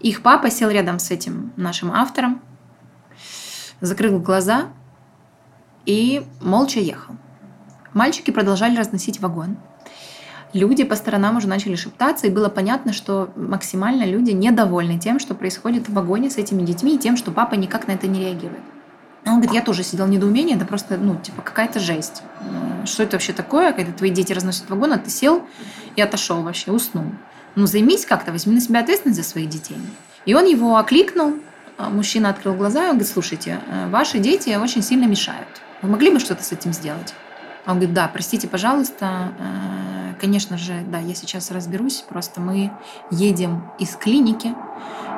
Их папа сел рядом с этим нашим автором, закрыл глаза и молча ехал. Мальчики продолжали разносить вагон. Люди по сторонам уже начали шептаться, и было понятно, что максимально люди недовольны тем, что происходит в вагоне с этими детьми, и тем, что папа никак на это не реагирует. Он говорит, я тоже сидел в недоумении, это просто, ну, типа, какая-то жесть. Э, что это вообще такое, когда твои дети разносят вагон, а ты сел и отошел вообще, уснул. Ну, займись как-то, возьми на себя ответственность за своих детей. И он его окликнул, а мужчина открыл глаза, и он говорит, слушайте, э, ваши дети очень сильно мешают. Вы могли бы что-то с этим сделать? Он говорит, да, простите, пожалуйста, э, конечно же, да, я сейчас разберусь, просто мы едем из клиники,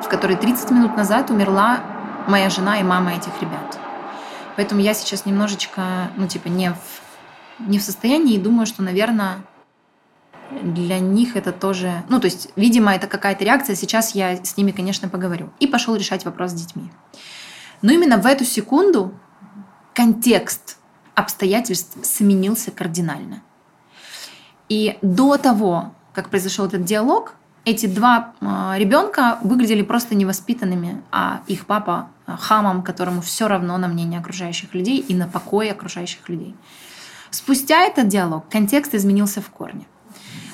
в которой 30 минут назад умерла моя жена и мама этих ребят. Поэтому я сейчас немножечко, ну, типа, не в, не в состоянии и думаю, что, наверное, для них это тоже... Ну, то есть, видимо, это какая-то реакция. Сейчас я с ними, конечно, поговорю. И пошел решать вопрос с детьми. Но именно в эту секунду контекст обстоятельств сменился кардинально. И до того, как произошел этот диалог, эти два а, ребенка выглядели просто невоспитанными, а их папа хамом, которому все равно на мнение окружающих людей и на покой окружающих людей. Спустя этот диалог контекст изменился в корне.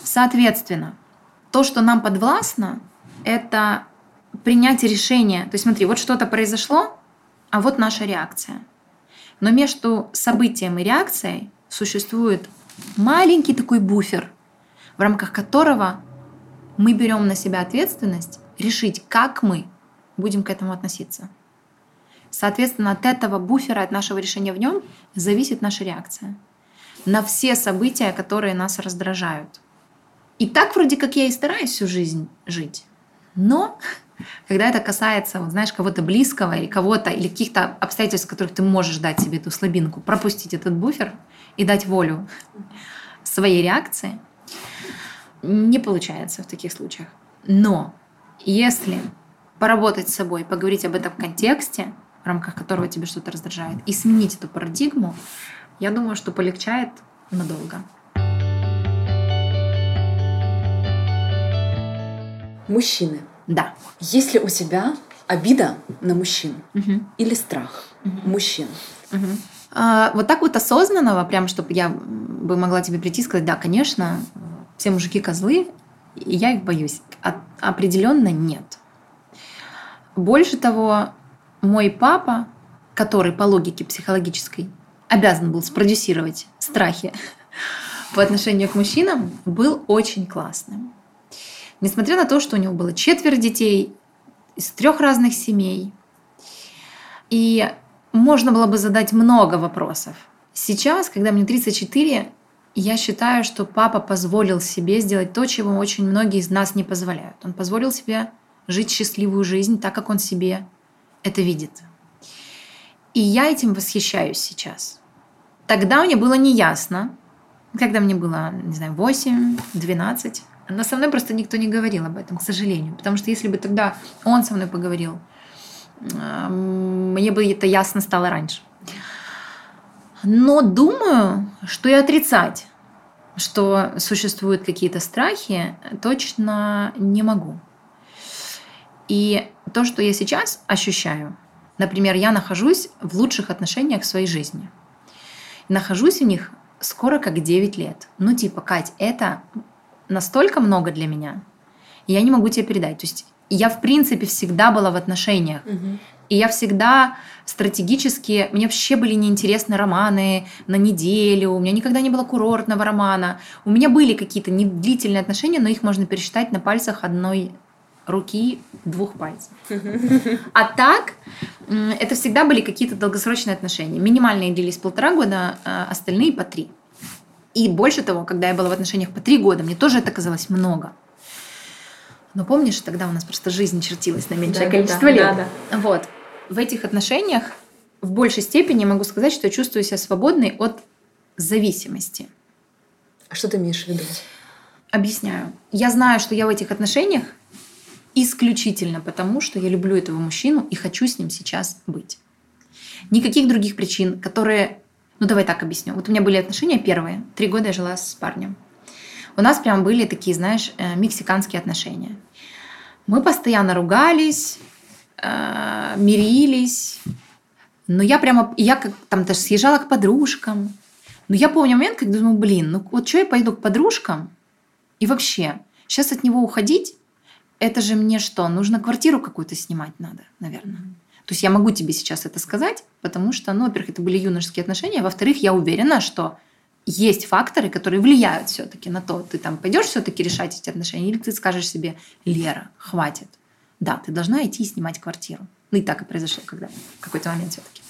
Соответственно, то, что нам подвластно, это принятие решения. То есть смотри, вот что-то произошло, а вот наша реакция. Но между событием и реакцией существует маленький такой буфер, в рамках которого мы берем на себя ответственность решить, как мы будем к этому относиться. Соответственно, от этого буфера, от нашего решения в нем зависит наша реакция на все события, которые нас раздражают. И так вроде как я и стараюсь всю жизнь жить. Но когда это касается, вот, знаешь, кого-то близкого или кого-то, или каких-то обстоятельств, в которых ты можешь дать себе эту слабинку, пропустить этот буфер и дать волю своей реакции – не получается в таких случаях. Но если поработать с собой, поговорить об этом контексте, в рамках которого тебе что-то раздражает, и сменить эту парадигму, я думаю, что полегчает надолго. Мужчины. Да. Есть ли у тебя обида на мужчин угу. или страх угу. мужчин? Угу. А, вот так вот осознанного, прям чтобы я бы могла тебе прийти и сказать, да, конечно, все мужики козлы, и я их боюсь. А, определенно нет. Больше того, мой папа, который по логике психологической обязан был спродюсировать страхи *laughs* по отношению к мужчинам, был очень классным. Несмотря на то, что у него было четверо детей из трех разных семей, и можно было бы задать много вопросов. Сейчас, когда мне 34, я считаю, что папа позволил себе сделать то, чего очень многие из нас не позволяют. Он позволил себе жить счастливую жизнь так, как он себе это видит. И я этим восхищаюсь сейчас. Тогда мне было неясно, когда мне было, не знаю, 8, 12, но со мной просто никто не говорил об этом, к сожалению. Потому что если бы тогда он со мной поговорил, мне бы это ясно стало раньше. Но думаю, что и отрицать, что существуют какие-то страхи, точно не могу. И то, что я сейчас ощущаю, например, я нахожусь в лучших отношениях в своей жизни. Нахожусь в них скоро как 9 лет. Ну, типа, Кать, это настолько много для меня, я не могу тебе передать. То есть я, в принципе, всегда была в отношениях. Угу. И я всегда стратегически... Мне вообще были неинтересны романы на неделю. У меня никогда не было курортного романа. У меня были какие-то длительные отношения, но их можно пересчитать на пальцах одной руки, двух пальцев. А так, это всегда были какие-то долгосрочные отношения. Минимальные длились полтора года, а остальные по три. И больше того, когда я была в отношениях по три года, мне тоже это казалось много. Но помнишь, тогда у нас просто жизнь чертилась на меньшее да, количество да, лет. Да, да. Вот. В этих отношениях в большей степени могу сказать, что я чувствую себя свободной от зависимости. А что ты имеешь в виду? Объясняю. Я знаю, что я в этих отношениях исключительно потому, что я люблю этого мужчину и хочу с ним сейчас быть. Никаких других причин, которые... Ну, давай так объясню. Вот у меня были отношения первые. Три года я жила с парнем. У нас прям были такие, знаешь, э, мексиканские отношения. Мы постоянно ругались, э, мирились. Но я прямо... Я как там даже съезжала к подружкам. Но я помню момент, когда думаю, блин, ну вот что я пойду к подружкам? И вообще, сейчас от него уходить это же мне что, нужно квартиру какую-то снимать надо, наверное. То есть я могу тебе сейчас это сказать, потому что, ну, во-первых, это были юношеские отношения, во-вторых, я уверена, что есть факторы, которые влияют все-таки на то, ты там пойдешь все-таки решать эти отношения, или ты скажешь себе, Лера, хватит. Да, ты должна идти и снимать квартиру. Ну и так и произошло когда в какой-то момент все-таки.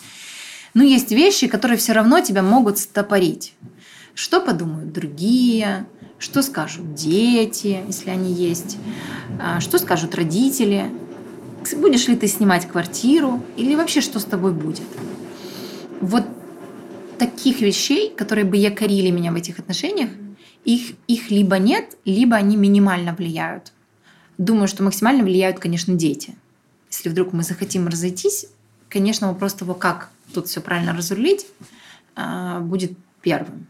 Но есть вещи, которые все равно тебя могут стопорить. Что подумают другие? Что скажут дети, если они есть, а, что скажут родители, будешь ли ты снимать квартиру или вообще что с тобой будет. Вот таких вещей, которые бы якорили меня в этих отношениях, их, их либо нет, либо они минимально влияют. Думаю, что максимально влияют, конечно, дети. Если вдруг мы захотим разойтись, конечно, вопрос того, как тут все правильно разрулить, а, будет первым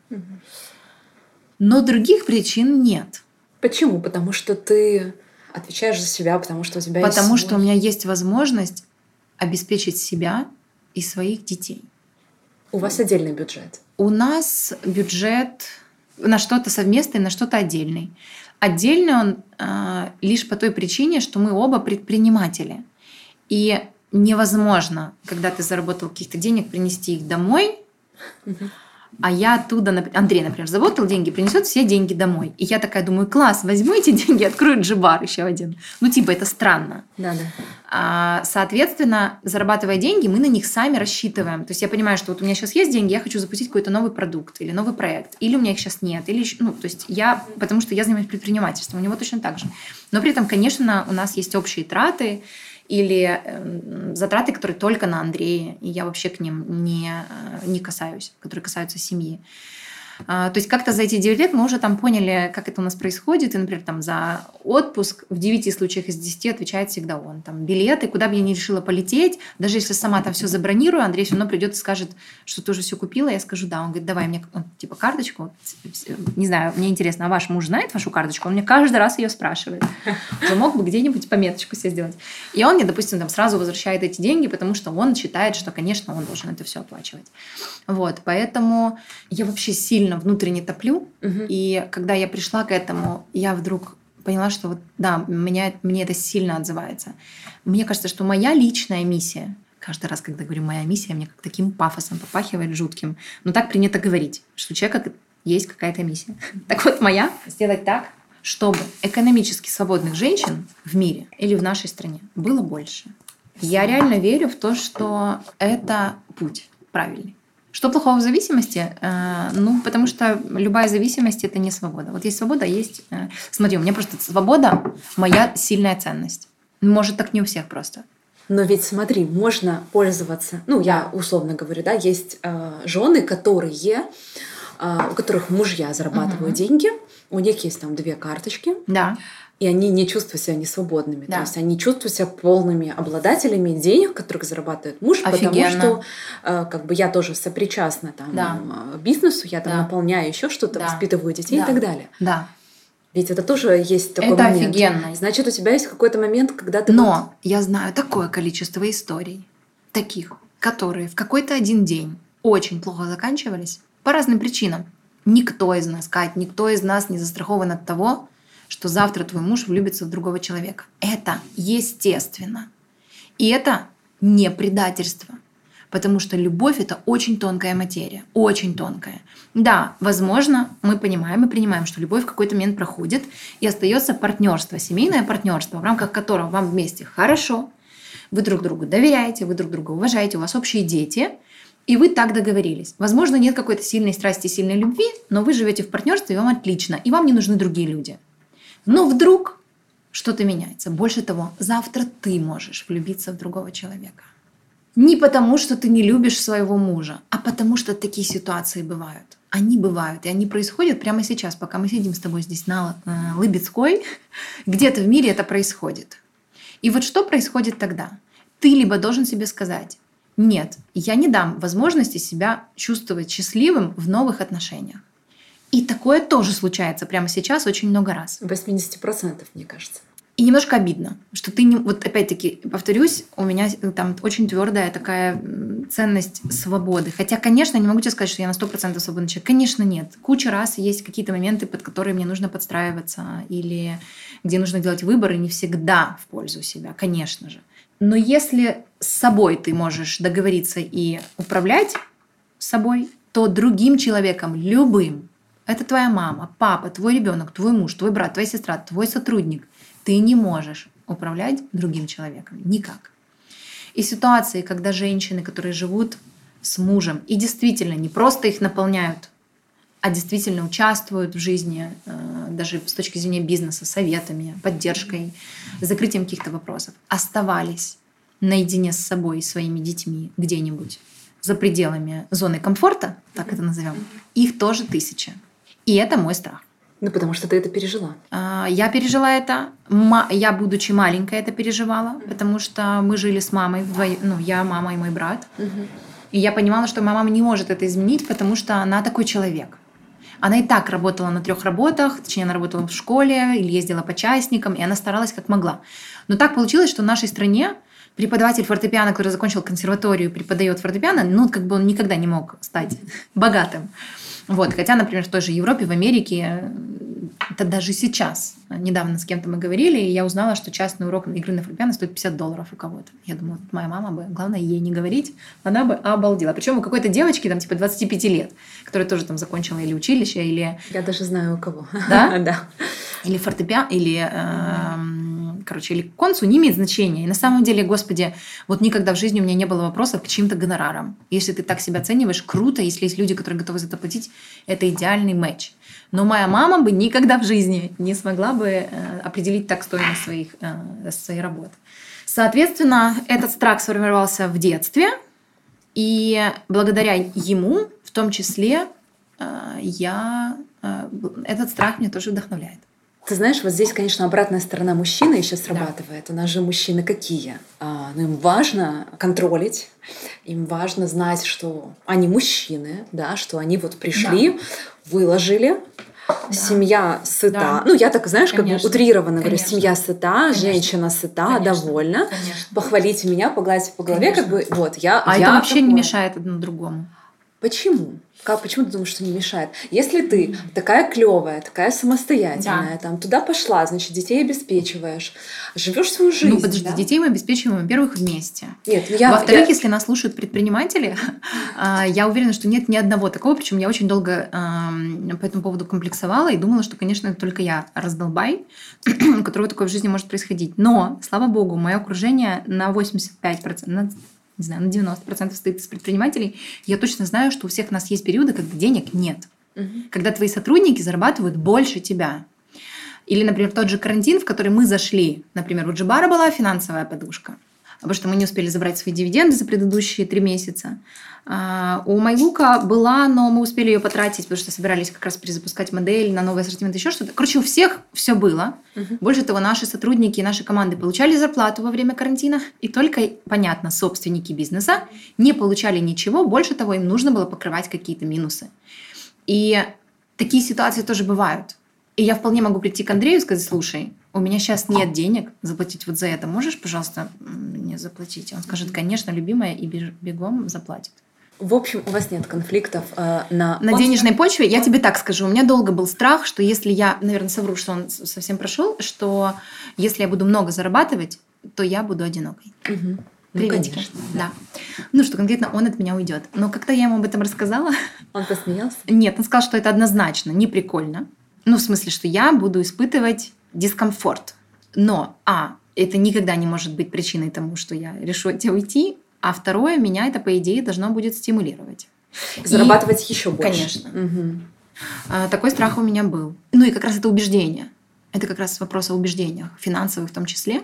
но других причин нет. Почему? Потому что ты отвечаешь за себя, потому что у тебя потому есть... что у меня есть возможность обеспечить себя и своих детей. У вас отдельный бюджет? У нас бюджет на что-то совместный, на что-то отдельный. Отдельный он э, лишь по той причине, что мы оба предприниматели. И невозможно, когда ты заработал каких-то денег, принести их домой. Угу а я оттуда, Андрей, например, заработал деньги, принесет все деньги домой. И я такая думаю, класс, возьму эти *laughs* деньги, открою джибар еще один. Ну, типа, это странно. Да, да. А, соответственно, зарабатывая деньги, мы на них сами рассчитываем. То есть я понимаю, что вот у меня сейчас есть деньги, я хочу запустить какой-то новый продукт или новый проект. Или у меня их сейчас нет. Или, ну, то есть я, потому что я занимаюсь предпринимательством, у него точно так же. Но при этом, конечно, у нас есть общие траты, или эм, затраты, которые только на Андрея, и я вообще к ним не, э, не касаюсь, которые касаются семьи. А, то есть как-то за эти 9 лет мы уже там поняли, как это у нас происходит. И, например, там за отпуск в 9 случаях из 10 отвечает всегда он. Там билеты, куда бы я ни решила полететь, даже если сама там все забронирую, Андрей все равно придет и скажет, что ты уже все купила. Я скажу, да. Он говорит, давай мне он, типа карточку. Не знаю, мне интересно, а ваш муж знает вашу карточку? Он мне каждый раз ее спрашивает. Уже мог бы где-нибудь пометочку себе сделать. И он мне, допустим, там сразу возвращает эти деньги, потому что он считает, что, конечно, он должен это все оплачивать. Вот, поэтому я вообще сильно сильно внутренне топлю. Угу. И когда я пришла к этому, я вдруг поняла, что вот да, меня, мне это сильно отзывается. Мне кажется, что моя личная миссия, каждый раз, когда говорю моя миссия, мне как таким пафосом попахивает жутким. Но так принято говорить, что у человека есть какая-то миссия. *laughs* Так вот, моя сделать так, чтобы экономически свободных женщин в мире или в нашей стране было больше. Я реально верю в то, что это путь правильный. Что плохого в зависимости? Э, ну, потому что любая зависимость это не свобода. Вот есть свобода, есть. Э, смотри, у меня просто свобода моя сильная ценность. Может, так не у всех просто. Но ведь смотри, можно пользоваться. Ну, я условно говорю, да, есть э, жены, которые, э, у которых мужья зарабатывают угу. деньги, у них есть там две карточки. Да и они не чувствуют себя несвободными. Да. То есть они чувствуют себя полными обладателями денег, которых зарабатывает муж, Офигенно. потому что э, как бы я тоже сопричастна там да. Э, бизнесу, я там да. наполняю еще что-то, да. воспитываю детей да. и так далее. Да. Ведь это тоже есть такой это момент. офигенно. Значит, у тебя есть какой-то момент, когда ты... Но вот... я знаю такое количество историй, таких, которые в какой-то один день очень плохо заканчивались по разным причинам. Никто из нас, Кать, никто из нас не застрахован от того, что завтра твой муж влюбится в другого человека. Это естественно. И это не предательство. Потому что любовь – это очень тонкая материя, очень тонкая. Да, возможно, мы понимаем и принимаем, что любовь в какой-то момент проходит, и остается партнерство, семейное партнерство, в рамках которого вам вместе хорошо, вы друг другу доверяете, вы друг друга уважаете, у вас общие дети, и вы так договорились. Возможно, нет какой-то сильной страсти, сильной любви, но вы живете в партнерстве, и вам отлично, и вам не нужны другие люди. Но вдруг что-то меняется. Больше того, завтра ты можешь влюбиться в другого человека. Не потому, что ты не любишь своего мужа, а потому, что такие ситуации бывают. Они бывают, и они происходят прямо сейчас, пока мы сидим с тобой здесь на э, Лыбецкой. Где-то в мире это происходит. И вот что происходит тогда? Ты либо должен себе сказать, нет, я не дам возможности себя чувствовать счастливым в новых отношениях. И такое тоже случается прямо сейчас очень много раз. 80%, мне кажется. И немножко обидно, что ты не... Вот опять-таки, повторюсь, у меня там очень твердая такая ценность свободы. Хотя, конечно, не могу тебе сказать, что я на 100% свободный человек. Конечно, нет. Куча раз есть какие-то моменты, под которые мне нужно подстраиваться или где нужно делать выборы не всегда в пользу себя, конечно же. Но если с собой ты можешь договориться и управлять собой, то другим человеком, любым, это твоя мама, папа, твой ребенок, твой муж, твой брат, твоя сестра, твой сотрудник. Ты не можешь управлять другим человеком. Никак. И ситуации, когда женщины, которые живут с мужем и действительно не просто их наполняют, а действительно участвуют в жизни, э, даже с точки зрения бизнеса, советами, поддержкой, закрытием каких-то вопросов, оставались наедине с собой и своими детьми где-нибудь за пределами зоны комфорта, так это назовем, их тоже тысяча. И это мой страх. Ну, потому что ты это пережила. А, я пережила это. Я, будучи маленькой, это переживала, потому что мы жили с мамой вдвоем. Ну, я, мама и мой брат. И я понимала, что моя мама не может это изменить, потому что она такой человек. Она и так работала на трех работах, точнее, она работала в школе или ездила по частникам, и она старалась как могла. Но так получилось, что в нашей стране преподаватель фортепиано, который закончил консерваторию, преподает фортепиано, ну, как бы он никогда не мог стать богатым. Вот, хотя, например, в той же Европе, в Америке, это даже сейчас. Недавно с кем-то мы говорили, и я узнала, что частный урок игры на фортепиано стоит 50 долларов у кого-то. Я думаю, вот моя мама бы, главное, ей не говорить, она бы обалдела. Причем у какой-то девочки, там, типа 25 лет, которая тоже там закончила или училище, или... Я даже знаю, у кого. Да? *laughs* да. Или фортепиано, или... Короче, или к концу, не имеет значения. И на самом деле, господи, вот никогда в жизни у меня не было вопросов к чьим-то гонорарам. Если ты так себя оцениваешь, круто. Если есть люди, которые готовы за это платить, это идеальный матч. Но моя мама бы никогда в жизни не смогла бы э, определить так стоимость своих, э, своей работы. Соответственно, этот страх сформировался в детстве, и благодаря ему, в том числе, э, я этот страх меня тоже вдохновляет. Ты знаешь, вот здесь, конечно, обратная сторона мужчины еще срабатывает. Да. У нас же мужчины какие? А, ну, им важно контролить, им важно знать, что они мужчины, да, что они вот пришли, да. выложили, да. семья сыта. Да. Ну, я так, знаешь, Конечно. как бы утрированно Конечно. говорю, семья сыта, Конечно. женщина сыта, Конечно. довольна. Конечно. Похвалите меня, погладьте по голове, Конечно. как бы вот я. А я это вообще такое. не мешает одному другому. Почему? Как, почему ты думаешь, что не мешает? Если ты такая клевая, такая самостоятельная, да. там туда пошла, значит, детей обеспечиваешь, живешь свою жизнь. Ну, подожди, да? детей мы обеспечиваем, во-первых, вместе. Нет, ну я. Во-вторых, я... если нас слушают предприниматели, *laughs* а, я уверена, что нет ни одного такого, причем я очень долго по этому поводу комплексовала и думала, что, конечно, только я раздолбай, *clears throat* у которого такое в жизни может происходить. Но, слава богу, мое окружение на 85%, на не знаю, на 90% состоит из предпринимателей, я точно знаю, что у всех нас есть периоды, когда денег нет. Угу. Когда твои сотрудники зарабатывают больше тебя. Или, например, тот же карантин, в который мы зашли. Например, у Джибара была финансовая подушка – потому что мы не успели забрать свои дивиденды за предыдущие три месяца. А, у Майлука была, но мы успели ее потратить, потому что собирались как раз перезапускать модель на новый ассортимент, еще что-то. Короче, у всех все было. Угу. Больше того, наши сотрудники и наши команды получали зарплату во время карантина, и только, понятно, собственники бизнеса не получали ничего. Больше того, им нужно было покрывать какие-то минусы. И такие ситуации тоже бывают. И я вполне могу прийти к Андрею и сказать, слушай, у меня сейчас нет денег заплатить вот за это. Можешь, пожалуйста, мне заплатить? Он скажет, конечно, любимая, и бегом заплатит. В общем, у вас нет конфликтов э, на... На денежной почве, я тебе так скажу, у меня долго был страх, что если я, наверное, совру, что он совсем прошел, что если я буду много зарабатывать, то я буду одинокой. Угу. Ну, конечно. Да. Ну, что конкретно он от меня уйдет. Но когда я ему об этом рассказала... Он посмеялся? Нет, он сказал, что это однозначно не прикольно. Ну, в смысле, что я буду испытывать дискомфорт. Но, а, это никогда не может быть причиной тому, что я решу от тебя уйти, а второе, меня это, по идее, должно будет стимулировать. Зарабатывать и, еще больше. Конечно. Угу. А, такой страх у меня был. Ну и как раз это убеждение. Это как раз вопрос о убеждениях, финансовых в том числе.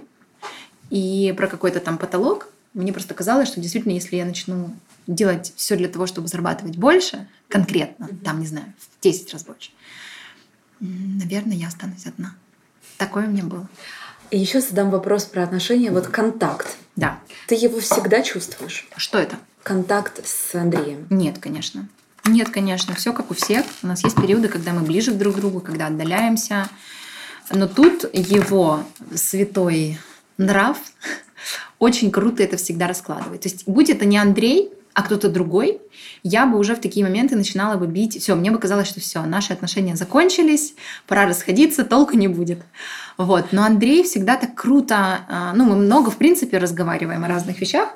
И про какой-то там потолок. Мне просто казалось, что действительно, если я начну делать все для того, чтобы зарабатывать больше, конкретно, там, не знаю, в 10 раз больше, наверное, я останусь одна. Такое у меня было. И еще задам вопрос про отношения. Вот контакт. Да. Ты его всегда чувствуешь? Что это? Контакт с Андреем. Нет, конечно. Нет, конечно. Все как у всех. У нас есть периоды, когда мы ближе друг к другу, когда отдаляемся. Но тут его святой нрав *laughs* очень круто это всегда раскладывает. То есть, будь это не Андрей, а кто-то другой, я бы уже в такие моменты начинала бы бить. Все, мне бы казалось, что все, наши отношения закончились, пора расходиться, толку не будет. Вот. Но Андрей всегда так круто, а, ну, мы много, в принципе, разговариваем о разных вещах,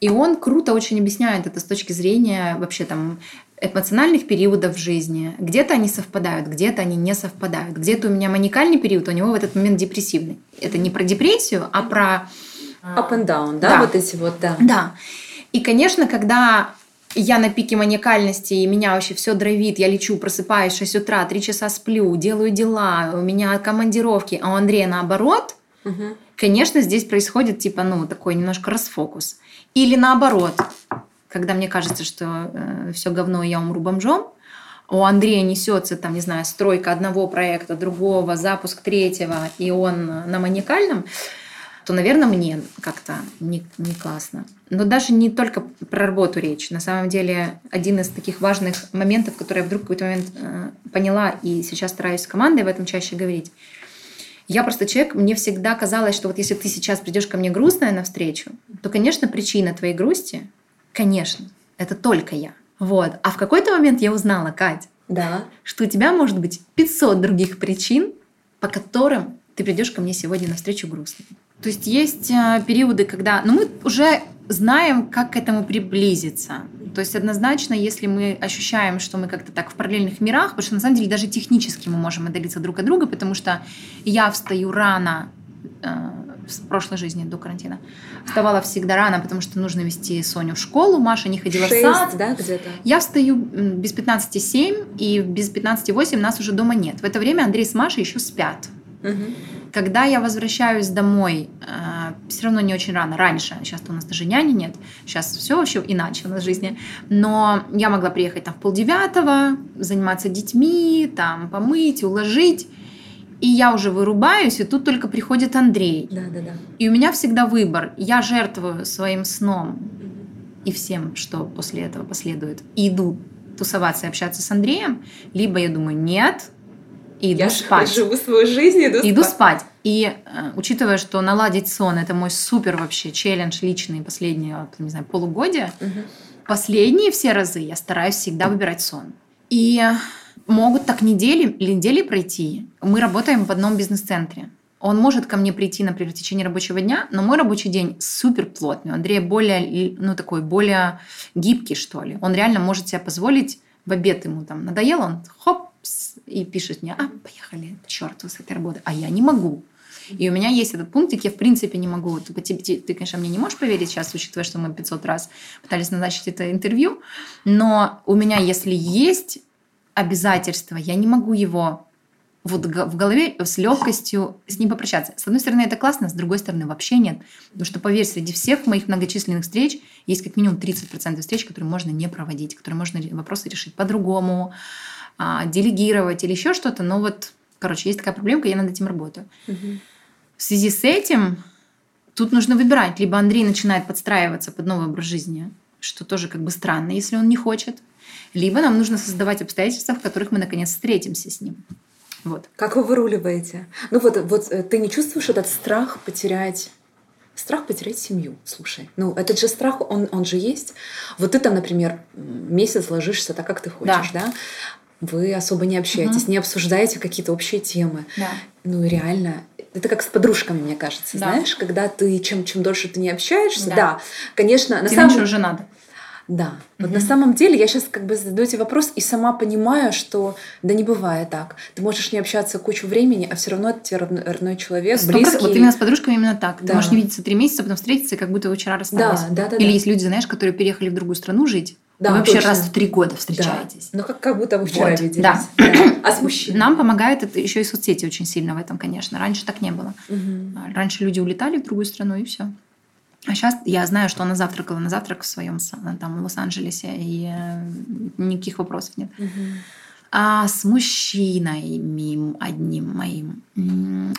и он круто очень объясняет это с точки зрения вообще там эмоциональных периодов в жизни. Где-то они совпадают, где-то они не совпадают. Где-то у меня маникальный период, у него в этот момент депрессивный. Это не про депрессию, а про... Up and down, да, да. вот эти вот, да. Да. И, конечно, когда я на пике маниакальности, и меня вообще все дровит, я лечу, просыпаюсь в 6 утра, 3 часа сплю, делаю дела, у меня командировки, а у Андрея наоборот, угу. конечно, здесь происходит типа, ну, такой немножко расфокус. Или наоборот, когда мне кажется, что э, все говно, и я умру бомжом, у Андрея несется, там, не знаю, стройка одного проекта, другого, запуск третьего, и он на маникальном, то, наверное, мне как-то не, не классно. Но даже не только про работу речь. На самом деле, один из таких важных моментов, который я вдруг в какой-то момент э, поняла и сейчас стараюсь с командой в этом чаще говорить. Я просто человек, мне всегда казалось, что вот если ты сейчас придешь ко мне грустная навстречу, то, конечно, причина твоей грусти, конечно, это только я. Вот. А в какой-то момент я узнала, Кать, да. что у тебя может быть 500 других причин, по которым ты придешь ко мне сегодня навстречу грустной. То есть есть э, периоды, когда... Ну, мы уже знаем, как к этому приблизиться. То есть однозначно, если мы ощущаем, что мы как-то так в параллельных мирах, потому что на самом деле даже технически мы можем отдалиться друг от друга, потому что я встаю рано э, в прошлой жизни до карантина. Вставала всегда рано, потому что нужно вести Соню в школу, Маша не ходила 6, в сад. да, где-то? Я встаю без 15.07, и без 15.08 нас уже дома нет. В это время Андрей с Машей еще спят. Угу. Когда я возвращаюсь домой, э, все равно не очень рано, раньше, сейчас у нас даже няни нет, сейчас все вообще иначе у нас в жизни, но я могла приехать там в полдевятого, заниматься детьми, там помыть, уложить, и я уже вырубаюсь, и тут только приходит Андрей. Да, да, да. И у меня всегда выбор. Я жертвую своим сном и всем, что после этого последует, и иду тусоваться и общаться с Андреем, либо я думаю, нет, и иду я *laughs* спать. живу свою жизнь, иду, иду спать. И э, учитывая, что наладить сон это мой супер вообще челлендж личный последние, не знаю, полугодия, угу. Последние все разы я стараюсь всегда выбирать сон. И могут так недели или недели пройти. Мы работаем в одном бизнес-центре. Он может ко мне прийти, например, в течение рабочего дня, но мой рабочий день супер плотный. Андрей более, ну, такой, более гибкий, что ли. Он реально может себе позволить в обед ему там надоело, он хоп, и пишет мне, а, поехали, черт этой работы. А я не могу. И у меня есть этот пунктик, я в принципе не могу. Ты, ты, ты, конечно, мне не можешь поверить сейчас, учитывая, что мы 500 раз пытались назначить это интервью, но у меня, если есть обязательство, я не могу его вот в голове с легкостью с ним попрощаться. С одной стороны, это классно, с другой стороны, вообще нет. Потому что, поверь, среди всех моих многочисленных встреч есть как минимум 30% встреч, которые можно не проводить, которые можно вопросы решить по-другому, а, делегировать или еще что-то. Но вот, короче, есть такая проблемка, я над этим работаю. Угу. В связи с этим тут нужно выбирать. Либо Андрей начинает подстраиваться под новый образ жизни, что тоже как бы странно, если он не хочет. Либо нам нужно создавать обстоятельства, в которых мы наконец встретимся с ним. Вот. Как вы выруливаете? Ну вот, вот э, ты не чувствуешь этот страх потерять Страх потерять семью. Слушай, ну этот же страх, он, он же есть. Вот ты там, например, месяц ложишься так, как ты хочешь, да? да? Вы особо не общаетесь, угу. не обсуждаете какие-то общие темы. Да. Ну реально, это как с подружками, мне кажется, да. знаешь, когда ты чем чем дольше ты не общаешься, да, да конечно, на самом уже надо. Да. Вот на самом деле я сейчас как бы задаю тебе вопрос и сама понимаю, что да не бывает так. Ты можешь не общаться кучу времени, а все равно это тебе родной, родной человек, Столько, близкий. Вот именно с подружками именно так. Да. Ты можешь не видеться три месяца, потом встретиться, как будто вы вчера расстались. Да, да, да. Или да. есть люди, знаешь, которые переехали в другую страну жить. Да, вы вообще точно. раз в три года встречаетесь. Да. Ну, как, как будто вы вчера вот. виделись. Да. А с мужчиной? Нам помогает это еще и соцсети очень сильно в этом, конечно. Раньше так не было. Угу. Раньше люди улетали в другую страну, и все. А сейчас я знаю, что она завтракала на завтрак в своем там в Лос-Анджелесе, и э, никаких вопросов нет. Угу. А с мужчиной одним моим.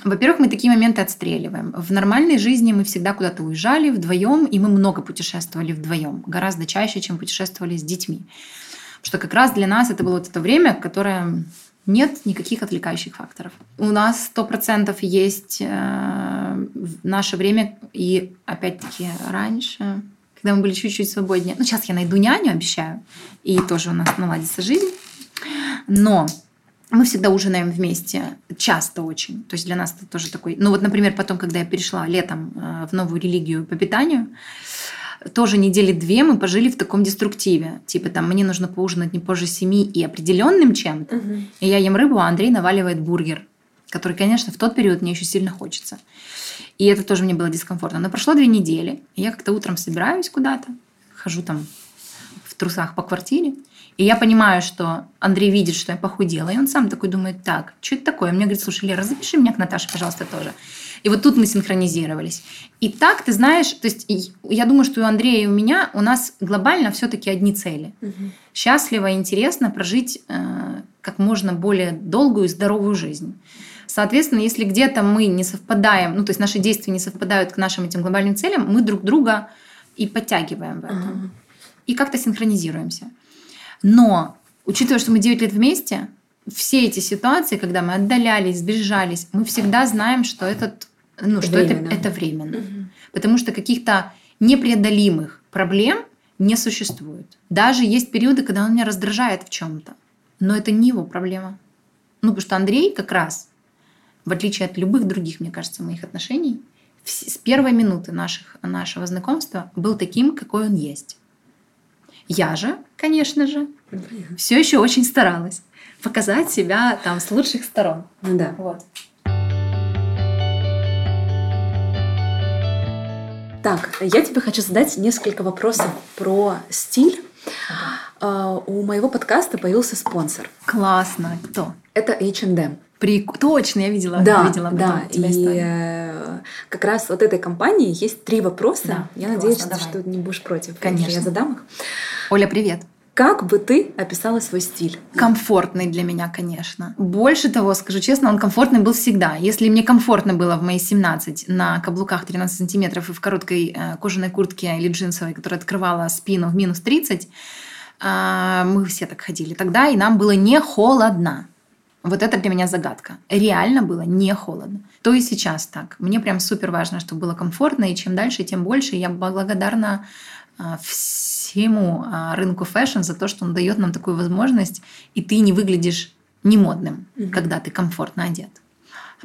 Во-первых, мы такие моменты отстреливаем. В нормальной жизни мы всегда куда-то уезжали вдвоем, и мы много путешествовали вдвоем, гораздо чаще, чем путешествовали с детьми. Потому что как раз для нас это было вот это время, которое нет никаких отвлекающих факторов. У нас сто процентов есть э, наше время и опять-таки раньше, когда мы были чуть-чуть свободнее. Ну сейчас я найду няню, обещаю, и тоже у нас наладится жизнь. Но мы всегда ужинаем вместе, часто очень. То есть для нас это тоже такой... Ну вот, например, потом, когда я перешла летом э, в новую религию по питанию, тоже недели две мы пожили в таком деструктиве. Типа там мне нужно поужинать не позже семи и определенным чем-то. Угу. И я ем рыбу, а Андрей наваливает бургер, который, конечно, в тот период мне еще сильно хочется. И это тоже мне было дискомфортно. Но прошло две недели, и я как-то утром собираюсь куда-то, хожу там в трусах по квартире, и я понимаю, что Андрей видит, что я похудела, и он сам такой думает, так, что это такое? Мне говорит, слушай, Лера, запиши меня к Наташе, пожалуйста, тоже. И вот тут мы синхронизировались. И так, ты знаешь, то есть я думаю, что у Андрея и у меня у нас глобально все-таки одни цели. Угу. Счастливо и интересно прожить э, как можно более долгую и здоровую жизнь. Соответственно, если где-то мы не совпадаем, ну то есть наши действия не совпадают к нашим этим глобальным целям, мы друг друга и подтягиваем в этом. Угу. И как-то синхронизируемся. Но, учитывая, что мы 9 лет вместе, все эти ситуации, когда мы отдалялись, сближались, мы всегда знаем, что этот ну, что временно. это, это временно. Угу. Потому что каких-то непреодолимых проблем не существует. Даже есть периоды, когда он меня раздражает в чем-то. Но это не его проблема. Ну, потому что Андрей как раз, в отличие от любых других, мне кажется, моих отношений, с первой минуты наших, нашего знакомства был таким, какой он есть. Я же, конечно же, все еще очень старалась показать себя там с лучших сторон. Ну да. Вот. Так, я тебе хочу задать несколько вопросов про стиль. Ага. У моего подкаста появился спонсор. Классно. Кто? Это H&M. Прик... Точно, я видела. Да, видела да. И историю. как раз вот этой компании есть три вопроса. Да, я классно, надеюсь, давай. что ты не будешь против. Конечно. Я задам их. Оля, привет. Как бы ты описала свой стиль? Комфортный для меня, конечно. Больше того, скажу честно, он комфортный был всегда. Если мне комфортно было в мои 17 на каблуках 13 сантиметров и в короткой э, кожаной куртке или джинсовой, которая открывала спину в минус 30, э, мы все так ходили тогда, и нам было не холодно. Вот это для меня загадка. Реально было не холодно. То и сейчас так. Мне прям супер важно, чтобы было комфортно, и чем дальше, тем больше. Я благодарна а, всему а, рынку fashion за то, что он дает нам такую возможность, и ты не выглядишь не модным, mm-hmm. когда ты комфортно одет.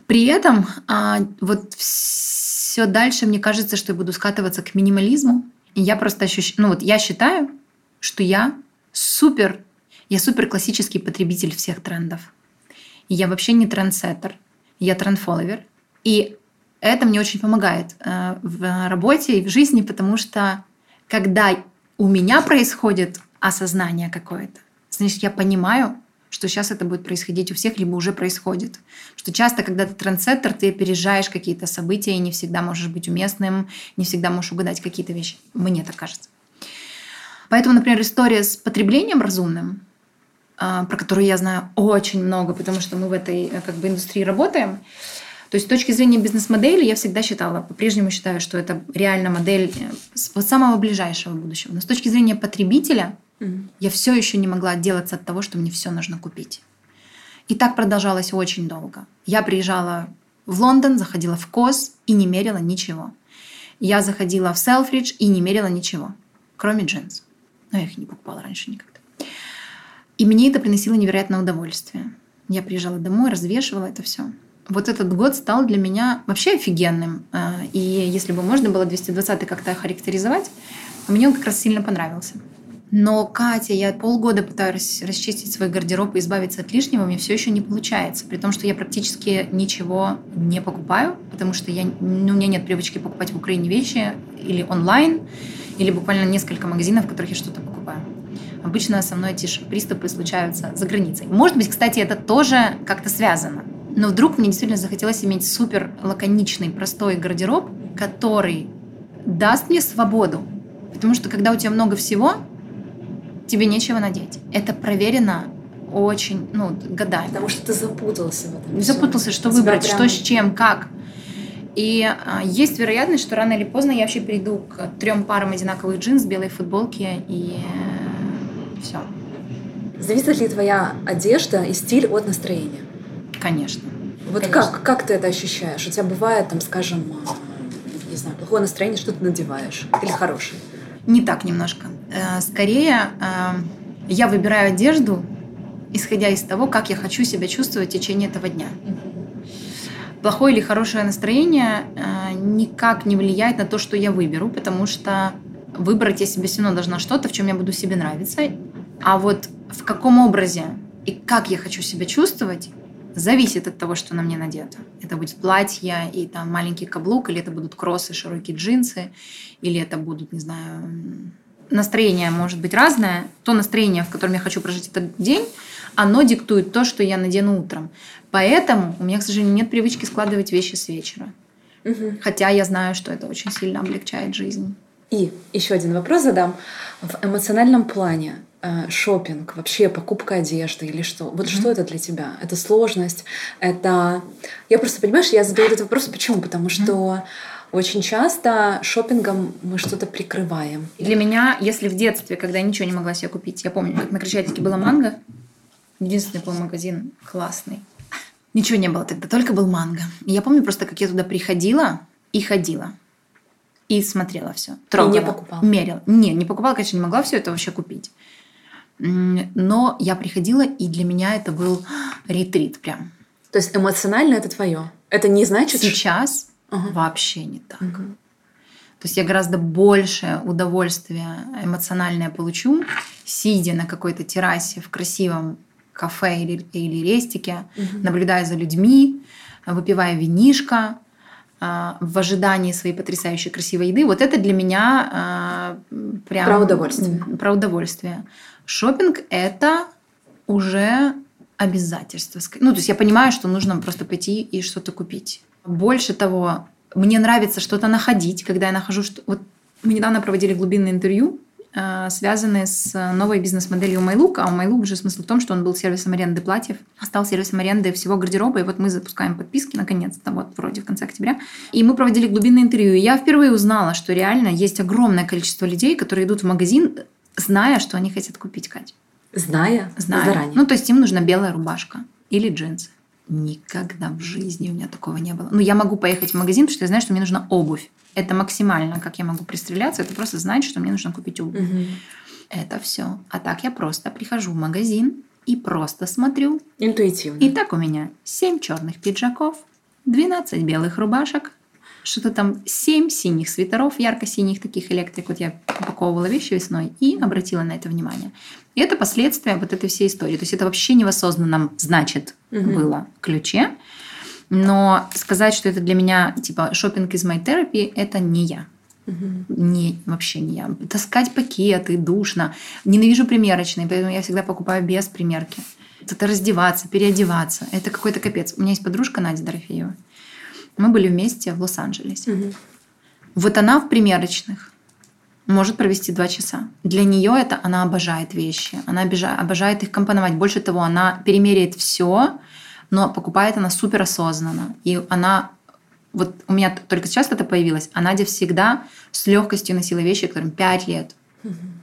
При этом а, вот все дальше мне кажется, что я буду скатываться к минимализму. И я просто ощущаю, ну вот я считаю, что я супер, я супер классический потребитель всех трендов. И я вообще не трендсеттер, я trend follower. И это мне очень помогает э, в работе и в жизни, потому что когда у меня происходит осознание какое-то, значит, я понимаю, что сейчас это будет происходить у всех, либо уже происходит. Что часто, когда ты трендсеттер, ты опережаешь какие-то события и не всегда можешь быть уместным, не всегда можешь угадать какие-то вещи. Мне так кажется. Поэтому, например, история с потреблением разумным, а, про которую я знаю очень много, потому что мы в этой э, как бы, индустрии работаем, то есть с точки зрения бизнес-модели я всегда считала, по-прежнему считаю, что это реально модель э, самого ближайшего будущего. Но с точки зрения потребителя mm-hmm. я все еще не могла отделаться от того, что мне все нужно купить. И так продолжалось очень долго. Я приезжала в Лондон, заходила в КОС и не мерила ничего. Я заходила в Селфридж и не мерила ничего, кроме джинс. Но я их не покупала раньше никогда. И мне это приносило невероятное удовольствие. Я приезжала домой, развешивала это все вот этот год стал для меня вообще офигенным. А, и если бы можно было 220 как-то характеризовать, мне он как раз сильно понравился. Но, Катя, я полгода пытаюсь расчистить свой гардероб и избавиться от лишнего, мне все еще не получается. При том, что я практически ничего не покупаю, потому что я, ну, у меня нет привычки покупать в Украине вещи или онлайн, или буквально несколько магазинов, в которых я что-то покупаю. Обычно со мной эти приступы случаются за границей. Может быть, кстати, это тоже как-то связано. Но вдруг мне действительно захотелось иметь супер лаконичный, простой гардероб, который даст мне свободу. Потому что когда у тебя много всего, тебе нечего надеть. Это проверено очень, ну, годами. Потому что ты запутался в этом. Запутался, что выбрать, прям... что с чем, как. И а, есть вероятность, что рано или поздно я вообще приду к трем парам одинаковых джинс, белой футболки и э, все. Зависит ли твоя одежда и стиль от настроения? Конечно. Вот Конечно. как, как ты это ощущаешь? У тебя бывает, там, скажем, а, не знаю, плохое настроение, что ты надеваешь? Или хорошее? Не так немножко. Э, скорее, э, я выбираю одежду, исходя из того, как я хочу себя чувствовать в течение этого дня. Плохое или хорошее настроение э, никак не влияет на то, что я выберу, потому что выбрать я себе все равно должна что-то, в чем я буду себе нравиться. А вот в каком образе и как я хочу себя чувствовать, зависит от того, что на мне надето. Это будет платье и там маленький каблук, или это будут кроссы, широкие джинсы, или это будут, не знаю, настроение может быть разное. То настроение, в котором я хочу прожить этот день, оно диктует то, что я надену утром. Поэтому у меня, к сожалению, нет привычки складывать вещи с вечера. Угу. Хотя я знаю, что это очень сильно облегчает жизнь. И еще один вопрос задам. В эмоциональном плане Э, шопинг, вообще покупка одежды или что? Вот mm-hmm. что это для тебя? Это сложность, это... Я просто, понимаешь, я задаю этот вопрос, почему? Потому что mm-hmm. очень часто шопингом мы что-то прикрываем. Для меня, если в детстве, когда я ничего не могла себе купить, я помню, как на Крещатике была манго, единственный был магазин классный. Ничего не было тогда, только был манго. И я помню просто, как я туда приходила и ходила. И смотрела все. Трогала. И не покупала? Мерила. Не, не покупала, конечно, не могла все это вообще купить. Но я приходила, и для меня это был ретрит прям. То есть эмоционально это твое? Это не значит... Сейчас угу. вообще не так. Угу. То есть я гораздо больше удовольствия эмоциональное получу, сидя на какой-то террасе в красивом кафе или, или рестике, угу. наблюдая за людьми, выпивая винишко, в ожидании своей потрясающей красивой еды. Вот это для меня а, прям... Про удовольствие. Про удовольствие. Шопинг это уже обязательство. Ну, то есть я понимаю, что нужно просто пойти и что-то купить. Больше того, мне нравится что-то находить, когда я нахожу что... Вот мы недавно проводили глубинное интервью, э, связанное с новой бизнес-моделью MyLook. А у MyLook же смысл в том, что он был сервисом аренды платьев, а стал сервисом аренды всего гардероба. И вот мы запускаем подписки наконец-то, вот вроде в конце октября. И мы проводили глубинное интервью. И я впервые узнала, что реально есть огромное количество людей, которые идут в магазин зная, что они хотят купить, Кать. Зная? Зная. Заранее. Ну, то есть им нужна белая рубашка или джинсы. Никогда в жизни у меня такого не было. Ну, я могу поехать в магазин, потому что я знаю, что мне нужна обувь. Это максимально, как я могу пристреляться, это просто знать, что мне нужно купить обувь. Угу. Это все. А так я просто прихожу в магазин и просто смотрю. Интуитивно. И так у меня 7 черных пиджаков, 12 белых рубашек, что-то там 7 синих свитеров, ярко-синих таких электрик. Вот я упаковывала вещи весной и обратила на это внимание. И это последствия вот этой всей истории. То есть это вообще не в осознанном, значит, угу. было ключе. Но сказать, что это для меня типа шопинг из my therapy, это не я. Угу. Не, вообще не я. Таскать пакеты, душно. Ненавижу примерочные, поэтому я всегда покупаю без примерки. Это раздеваться, переодеваться. Это какой-то капец. У меня есть подружка Надя Дорофеева. Мы были вместе в Лос-Анджелесе. Угу. Вот она в примерочных может провести два часа. Для нее это она обожает вещи, она обожает их компоновать. Больше того, она перемеряет все, но покупает она супер осознанно. И она вот у меня только сейчас это появилось, а Надя всегда с легкостью носила вещи, которым 5 лет,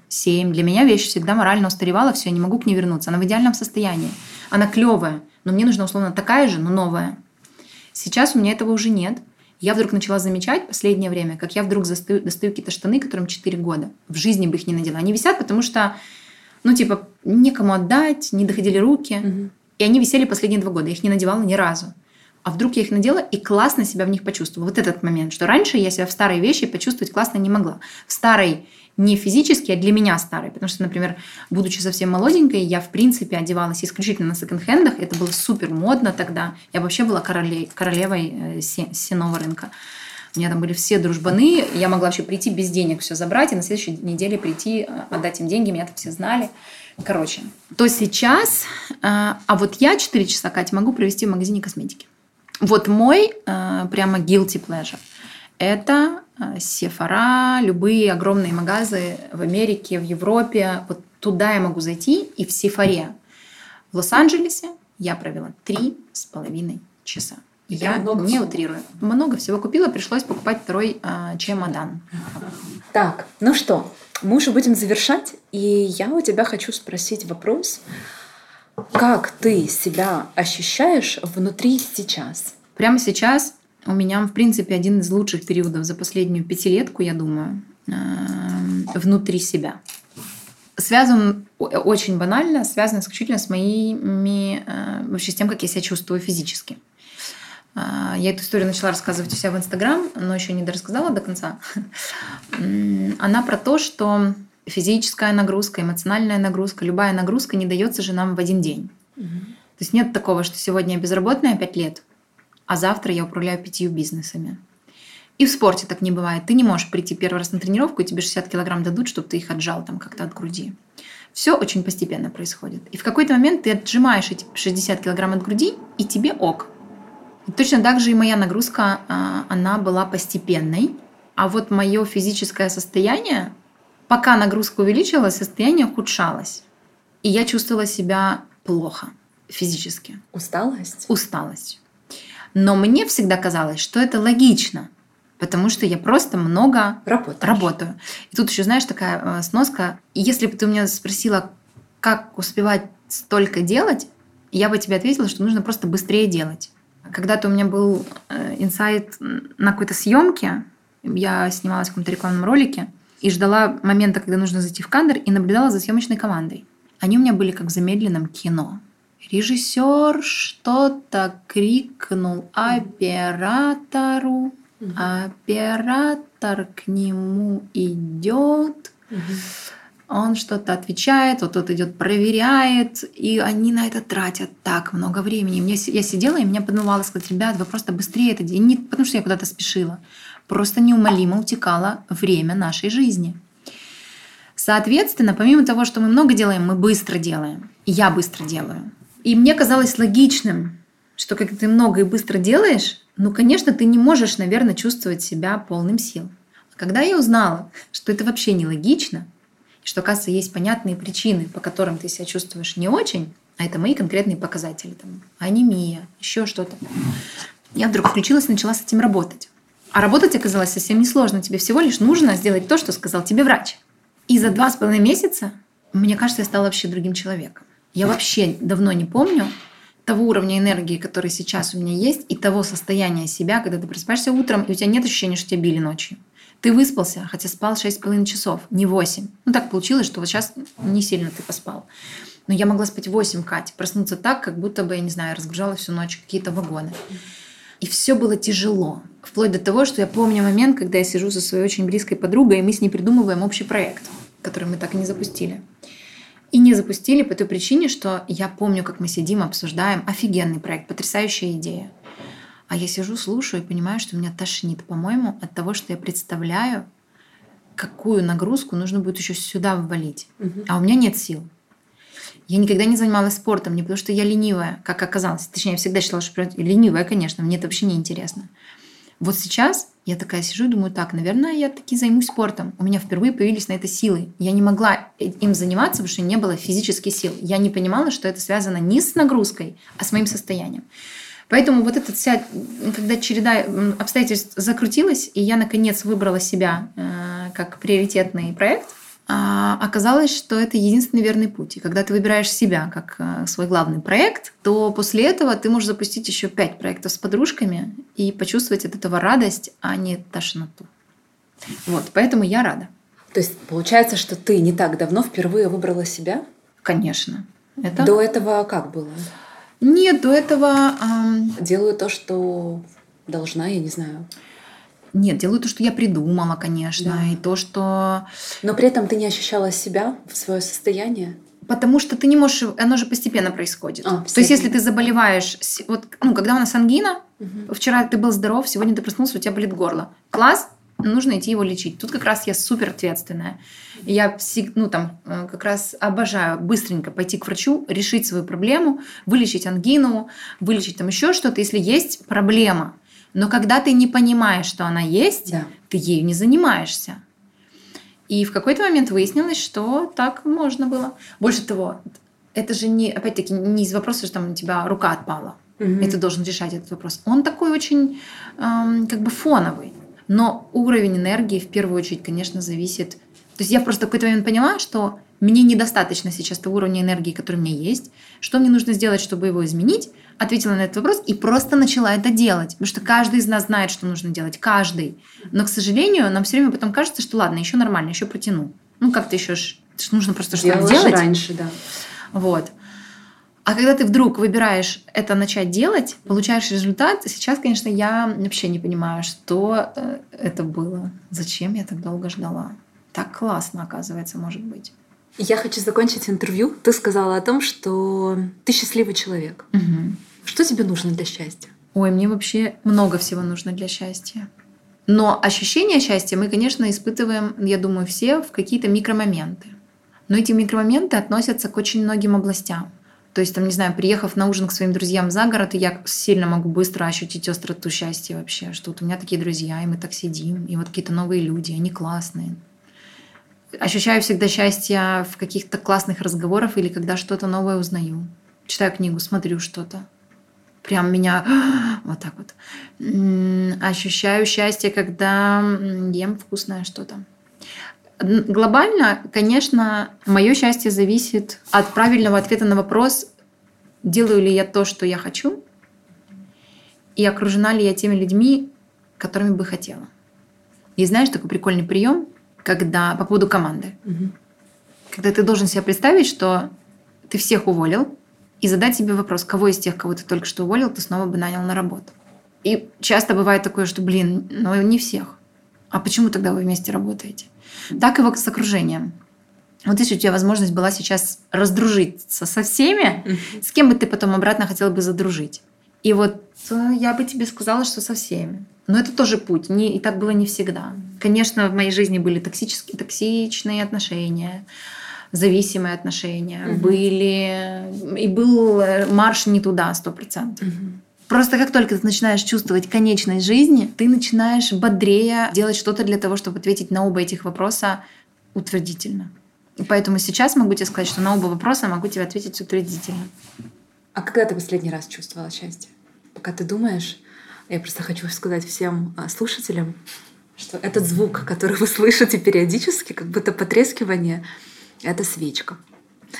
7. Для меня вещь всегда морально устаревала, все, я не могу к ней вернуться. Она в идеальном состоянии. Она клевая, но мне нужна условно такая же, но новая. Сейчас у меня этого уже нет. Я вдруг начала замечать в последнее время, как я вдруг достаю, достаю какие-то штаны, которым 4 года. В жизни бы их не надела. Они висят, потому что, ну, типа, некому отдать, не доходили руки. Угу. И они висели последние два года. Я их не надевала ни разу. А вдруг я их надела и классно себя в них почувствовала. Вот этот момент, что раньше я себя в старой вещи почувствовать классно не могла. В старой не физически, а для меня старой. Потому что, например, будучи совсем молоденькой, я, в принципе, одевалась исключительно на секонд-хендах. Это было супер модно тогда. Я вообще была королей, королевой э, сеного рынка. У меня там были все дружбаны. Я могла вообще прийти без денег все забрать, и на следующей неделе прийти, э, отдать им деньги. Меня там все знали. Короче, то сейчас... Э, а вот я 4 часа, Катя, могу провести в магазине косметики. Вот мой прямо guilty pleasure – это Э, Сефара, любые огромные магазы в Америке, в Европе. Вот туда я могу зайти, и в Сефаре в Лос-Анджелесе я провела три с половиной часа. Я много не всего. утрирую. Много всего купила, пришлось покупать второй э, чемодан. Так, ну что, мы уже будем завершать, и я у тебя хочу спросить вопрос. Как ты себя ощущаешь внутри сейчас? Прямо сейчас у меня, в принципе, один из лучших периодов за последнюю пятилетку, я думаю, э, внутри себя. Связан очень банально, связан исключительно с моими, э, вообще с тем, как я себя чувствую физически. Э, я эту историю начала рассказывать у себя в Инстаграм, но еще не дорассказала до конца. *laughs* Она про то, что физическая нагрузка, эмоциональная нагрузка, любая нагрузка не дается же нам в один день. Угу. То есть нет такого, что сегодня я безработная 5 лет, а завтра я управляю пятью бизнесами. И в спорте так не бывает. Ты не можешь прийти первый раз на тренировку, и тебе 60 килограмм дадут, чтобы ты их отжал там как-то от груди. Все очень постепенно происходит. И в какой-то момент ты отжимаешь эти 60 килограмм от груди, и тебе ок. И точно так же и моя нагрузка, а, она была постепенной. А вот мое физическое состояние, пока нагрузка увеличивалась, состояние ухудшалось. И я чувствовала себя плохо физически. Усталость? Усталость. Но мне всегда казалось, что это логично, потому что я просто много Работаешь. работаю. И тут еще, знаешь, такая э, сноска. Если бы ты меня спросила, как успевать столько делать, я бы тебе ответила, что нужно просто быстрее делать. Когда-то у меня был э, инсайт на какой-то съемке, я снималась в каком-то рекламном ролике и ждала момента, когда нужно зайти в кадр, и наблюдала за съемочной командой. Они у меня были как в замедленном кино. Режиссер что-то крикнул оператору. Оператор к нему идет. Он что-то отвечает, вот тот идет, проверяет, и они на это тратят так много времени. Мне, я сидела, и меня подмывало сказать, ребят, вы просто быстрее это делаете. Не потому что я куда-то спешила, просто неумолимо утекало время нашей жизни. Соответственно, помимо того, что мы много делаем, мы быстро делаем. Я быстро делаю. И мне казалось логичным, что когда ты много и быстро делаешь, ну, конечно, ты не можешь, наверное, чувствовать себя полным сил. А когда я узнала, что это вообще не логично, и что, оказывается, есть понятные причины, по которым ты себя чувствуешь не очень, а это мои конкретные показатели, там, анемия, еще что-то, я вдруг включилась и начала с этим работать. А работать оказалось совсем несложно. Тебе всего лишь нужно сделать то, что сказал тебе врач. И за два с половиной месяца, мне кажется, я стала вообще другим человеком. Я вообще давно не помню, того уровня энергии, который сейчас у меня есть, и того состояния себя, когда ты просыпаешься утром, и у тебя нет ощущения, что тебя били ночью. Ты выспался, хотя спал 6,5 часов, не 8. Ну, так получилось, что вот сейчас не сильно ты поспал. Но я могла спать 8, Кать, проснуться так, как будто бы, я не знаю, разгружала всю ночь какие-то вагоны. И все было тяжело. Вплоть до того, что я помню момент, когда я сижу со своей очень близкой подругой, и мы с ней придумываем общий проект, который мы так и не запустили. И не запустили по той причине, что я помню, как мы сидим, обсуждаем офигенный проект, потрясающая идея. А я сижу, слушаю и понимаю, что меня тошнит, по-моему, от того, что я представляю, какую нагрузку нужно будет еще сюда ввалить. Угу. А у меня нет сил. Я никогда не занималась спортом, не потому что я ленивая, как оказалось. Точнее, я всегда считала, что ленивая, конечно, мне это вообще не интересно. Вот сейчас я такая сижу и думаю, так, наверное, я таки займусь спортом. У меня впервые появились на это силы. Я не могла им заниматься, потому что не было физических сил. Я не понимала, что это связано не с нагрузкой, а с моим состоянием. Поэтому вот эта вся, когда череда обстоятельств закрутилась, и я наконец выбрала себя э, как приоритетный проект – а, оказалось, что это единственный верный путь. И когда ты выбираешь себя как э, свой главный проект, то после этого ты можешь запустить еще пять проектов с подружками и почувствовать от этого радость, а не тошноту. Вот, поэтому я рада. То есть получается, что ты не так давно впервые выбрала себя? Конечно. Это... До этого как было? Нет, до этого... Эм... Делаю то, что должна, я не знаю. Нет, делаю то, что я придумала, конечно, да. и то, что... Но при этом ты не ощущала себя, в свое состояние? Потому что ты не можешь, оно же постепенно происходит. А, то есть, если ты заболеваешь, вот, ну, когда у нас ангина, угу. вчера ты был здоров, сегодня ты проснулся, у тебя болит горло. Класс, нужно идти его лечить. Тут как раз я супер ответственная. Я ну, там, э, как раз обожаю быстренько пойти к врачу, решить свою проблему, вылечить ангину, вылечить там еще что-то, если есть проблема. Но когда ты не понимаешь, что она есть, да. ты ею не занимаешься. И в какой-то момент выяснилось, что так можно было. Больше того, это же не, опять-таки, не из вопроса, что там у тебя рука отпала. Угу. И ты должен решать этот вопрос. Он такой очень эм, как бы фоновый. Но уровень энергии в первую очередь, конечно, зависит. То есть я просто в какой-то момент поняла, что мне недостаточно сейчас того уровня энергии, который у меня есть. Что мне нужно сделать, чтобы его изменить? Ответила на этот вопрос и просто начала это делать. Потому что каждый из нас знает, что нужно делать. Каждый. Но, к сожалению, нам все время потом кажется, что ладно, еще нормально, еще протяну. Ну, как-то еще ж, нужно просто что-то делать. раньше, да. Вот. А когда ты вдруг выбираешь это начать делать, получаешь результат, сейчас, конечно, я вообще не понимаю, что э, это было. Зачем я так долго ждала? Так классно, оказывается, может быть. Я хочу закончить интервью. Ты сказала о том, что ты счастливый человек. Угу. Что тебе нужно для счастья? Ой, мне вообще много всего нужно для счастья. Но ощущение счастья мы, конечно, испытываем, я думаю, все в какие-то микромоменты. Но эти микромоменты относятся к очень многим областям. То есть, там, не знаю, приехав на ужин к своим друзьям за город, я сильно могу быстро ощутить остроту счастья вообще, что вот у меня такие друзья, и мы так сидим, и вот какие-то новые люди, они классные ощущаю всегда счастье в каких-то классных разговорах или когда что-то новое узнаю. Читаю книгу, смотрю что-то. Прям меня *gasps* вот так вот. Ощущаю счастье, когда ем вкусное что-то. Глобально, конечно, мое счастье зависит от правильного ответа на вопрос, делаю ли я то, что я хочу, и окружена ли я теми людьми, которыми бы хотела. И знаешь, такой прикольный прием когда по поводу команды. Угу. Когда ты должен себе представить, что ты всех уволил, и задать себе вопрос, кого из тех, кого ты только что уволил, ты снова бы нанял на работу. И часто бывает такое, что, блин, ну не всех. А почему тогда вы вместе работаете? Так и с окружением. Вот если у тебя возможность была сейчас раздружиться со всеми, с кем бы ты потом обратно хотела бы задружить? И вот я бы тебе сказала, что со всеми. Но это тоже путь, не, и так было не всегда. Конечно, в моей жизни были токсические, токсичные отношения, зависимые отношения, угу. были и был э, марш не туда сто процентов. Угу. Просто как только ты начинаешь чувствовать конечность жизни, ты начинаешь бодрее делать что-то для того, чтобы ответить на оба этих вопроса утвердительно. И поэтому сейчас могу тебе сказать, что на оба вопроса могу тебе ответить утвердительно. А когда ты последний раз чувствовала счастье? Пока ты думаешь, я просто хочу сказать всем а, слушателям, что этот звук, который вы слышите периодически, как будто потрескивание, это свечка.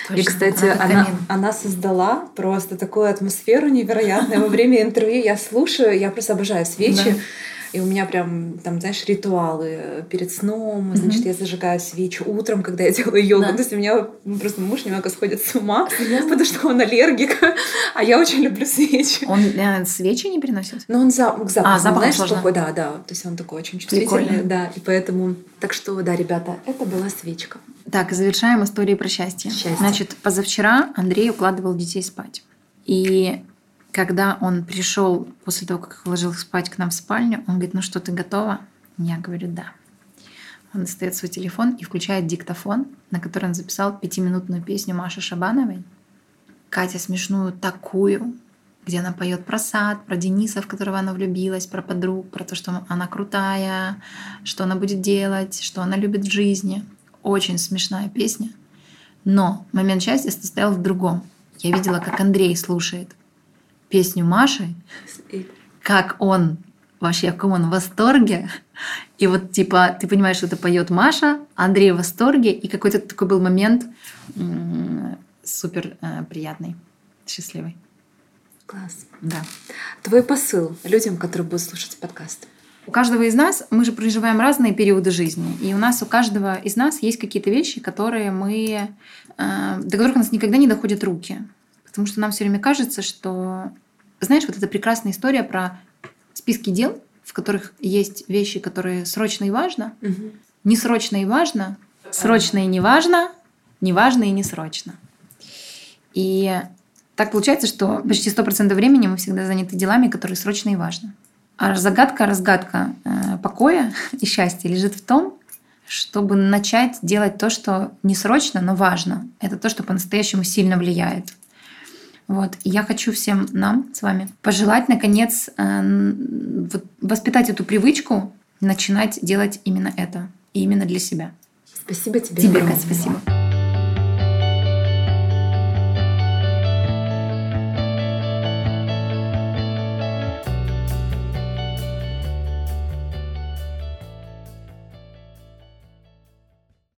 Точно. И, кстати, она, она, создала просто такую атмосферу невероятную. Во время интервью я слушаю, я просто обожаю свечи. Да. И у меня прям, там, знаешь, ритуалы перед сном. Mm-hmm. Значит, я зажигаю свечу утром, когда я делаю йогу. Да. То есть у меня просто муж немного сходит с ума, Серьезно? потому что он аллергик. *laughs* А я очень люблю свечи. Он э, свечи не переносит? Ну, он за, к запаху, а, запах знаешь, сложно. такой, да, да. То есть он такой очень чувствительный. Прикольно. Да, и поэтому... Так что, да, ребята, это была свечка. Так, завершаем историю про счастье. счастье. Значит, позавчера Андрей укладывал детей спать. И когда он пришел после того, как ложил их спать к нам в спальню, он говорит, ну что, ты готова? Я говорю, да. Он достает свой телефон и включает диктофон, на который он записал пятиминутную песню Маши Шабановой. Катя смешную такую, где она поет про сад, про Дениса, в которого она влюбилась, про подруг, про то, что она крутая, что она будет делать, что она любит в жизни. Очень смешная песня. Но момент счастья состоял в другом. Я видела, как Андрей слушает песню Маши, как он вообще, в каком он восторге. И вот, типа, ты понимаешь, что это поет Маша, Андрей в восторге, и какой-то такой был момент супер э, приятный, счастливый. Класс. Да. Твой посыл людям, которые будут слушать подкаст. У каждого из нас, мы же проживаем разные периоды жизни, и у нас у каждого из нас есть какие-то вещи, которые мы, э, до которых у нас никогда не доходят руки. Потому что нам все время кажется, что знаешь, вот эта прекрасная история про списки дел, в которых есть вещи, которые срочно и важно, угу. не срочно и важно, срочно и не важно, не важно и не срочно. И так получается, что почти 100% времени мы всегда заняты делами, которые срочно и важно. А загадка, разгадка э, покоя *laughs* и счастья лежит в том, чтобы начать делать то, что не срочно, но важно. Это то, что по-настоящему сильно влияет. Вот. И я хочу всем нам с вами пожелать, наконец, э, воспитать эту привычку, начинать делать именно это. И именно для себя. Спасибо тебе. Тебе, Кать, спасибо.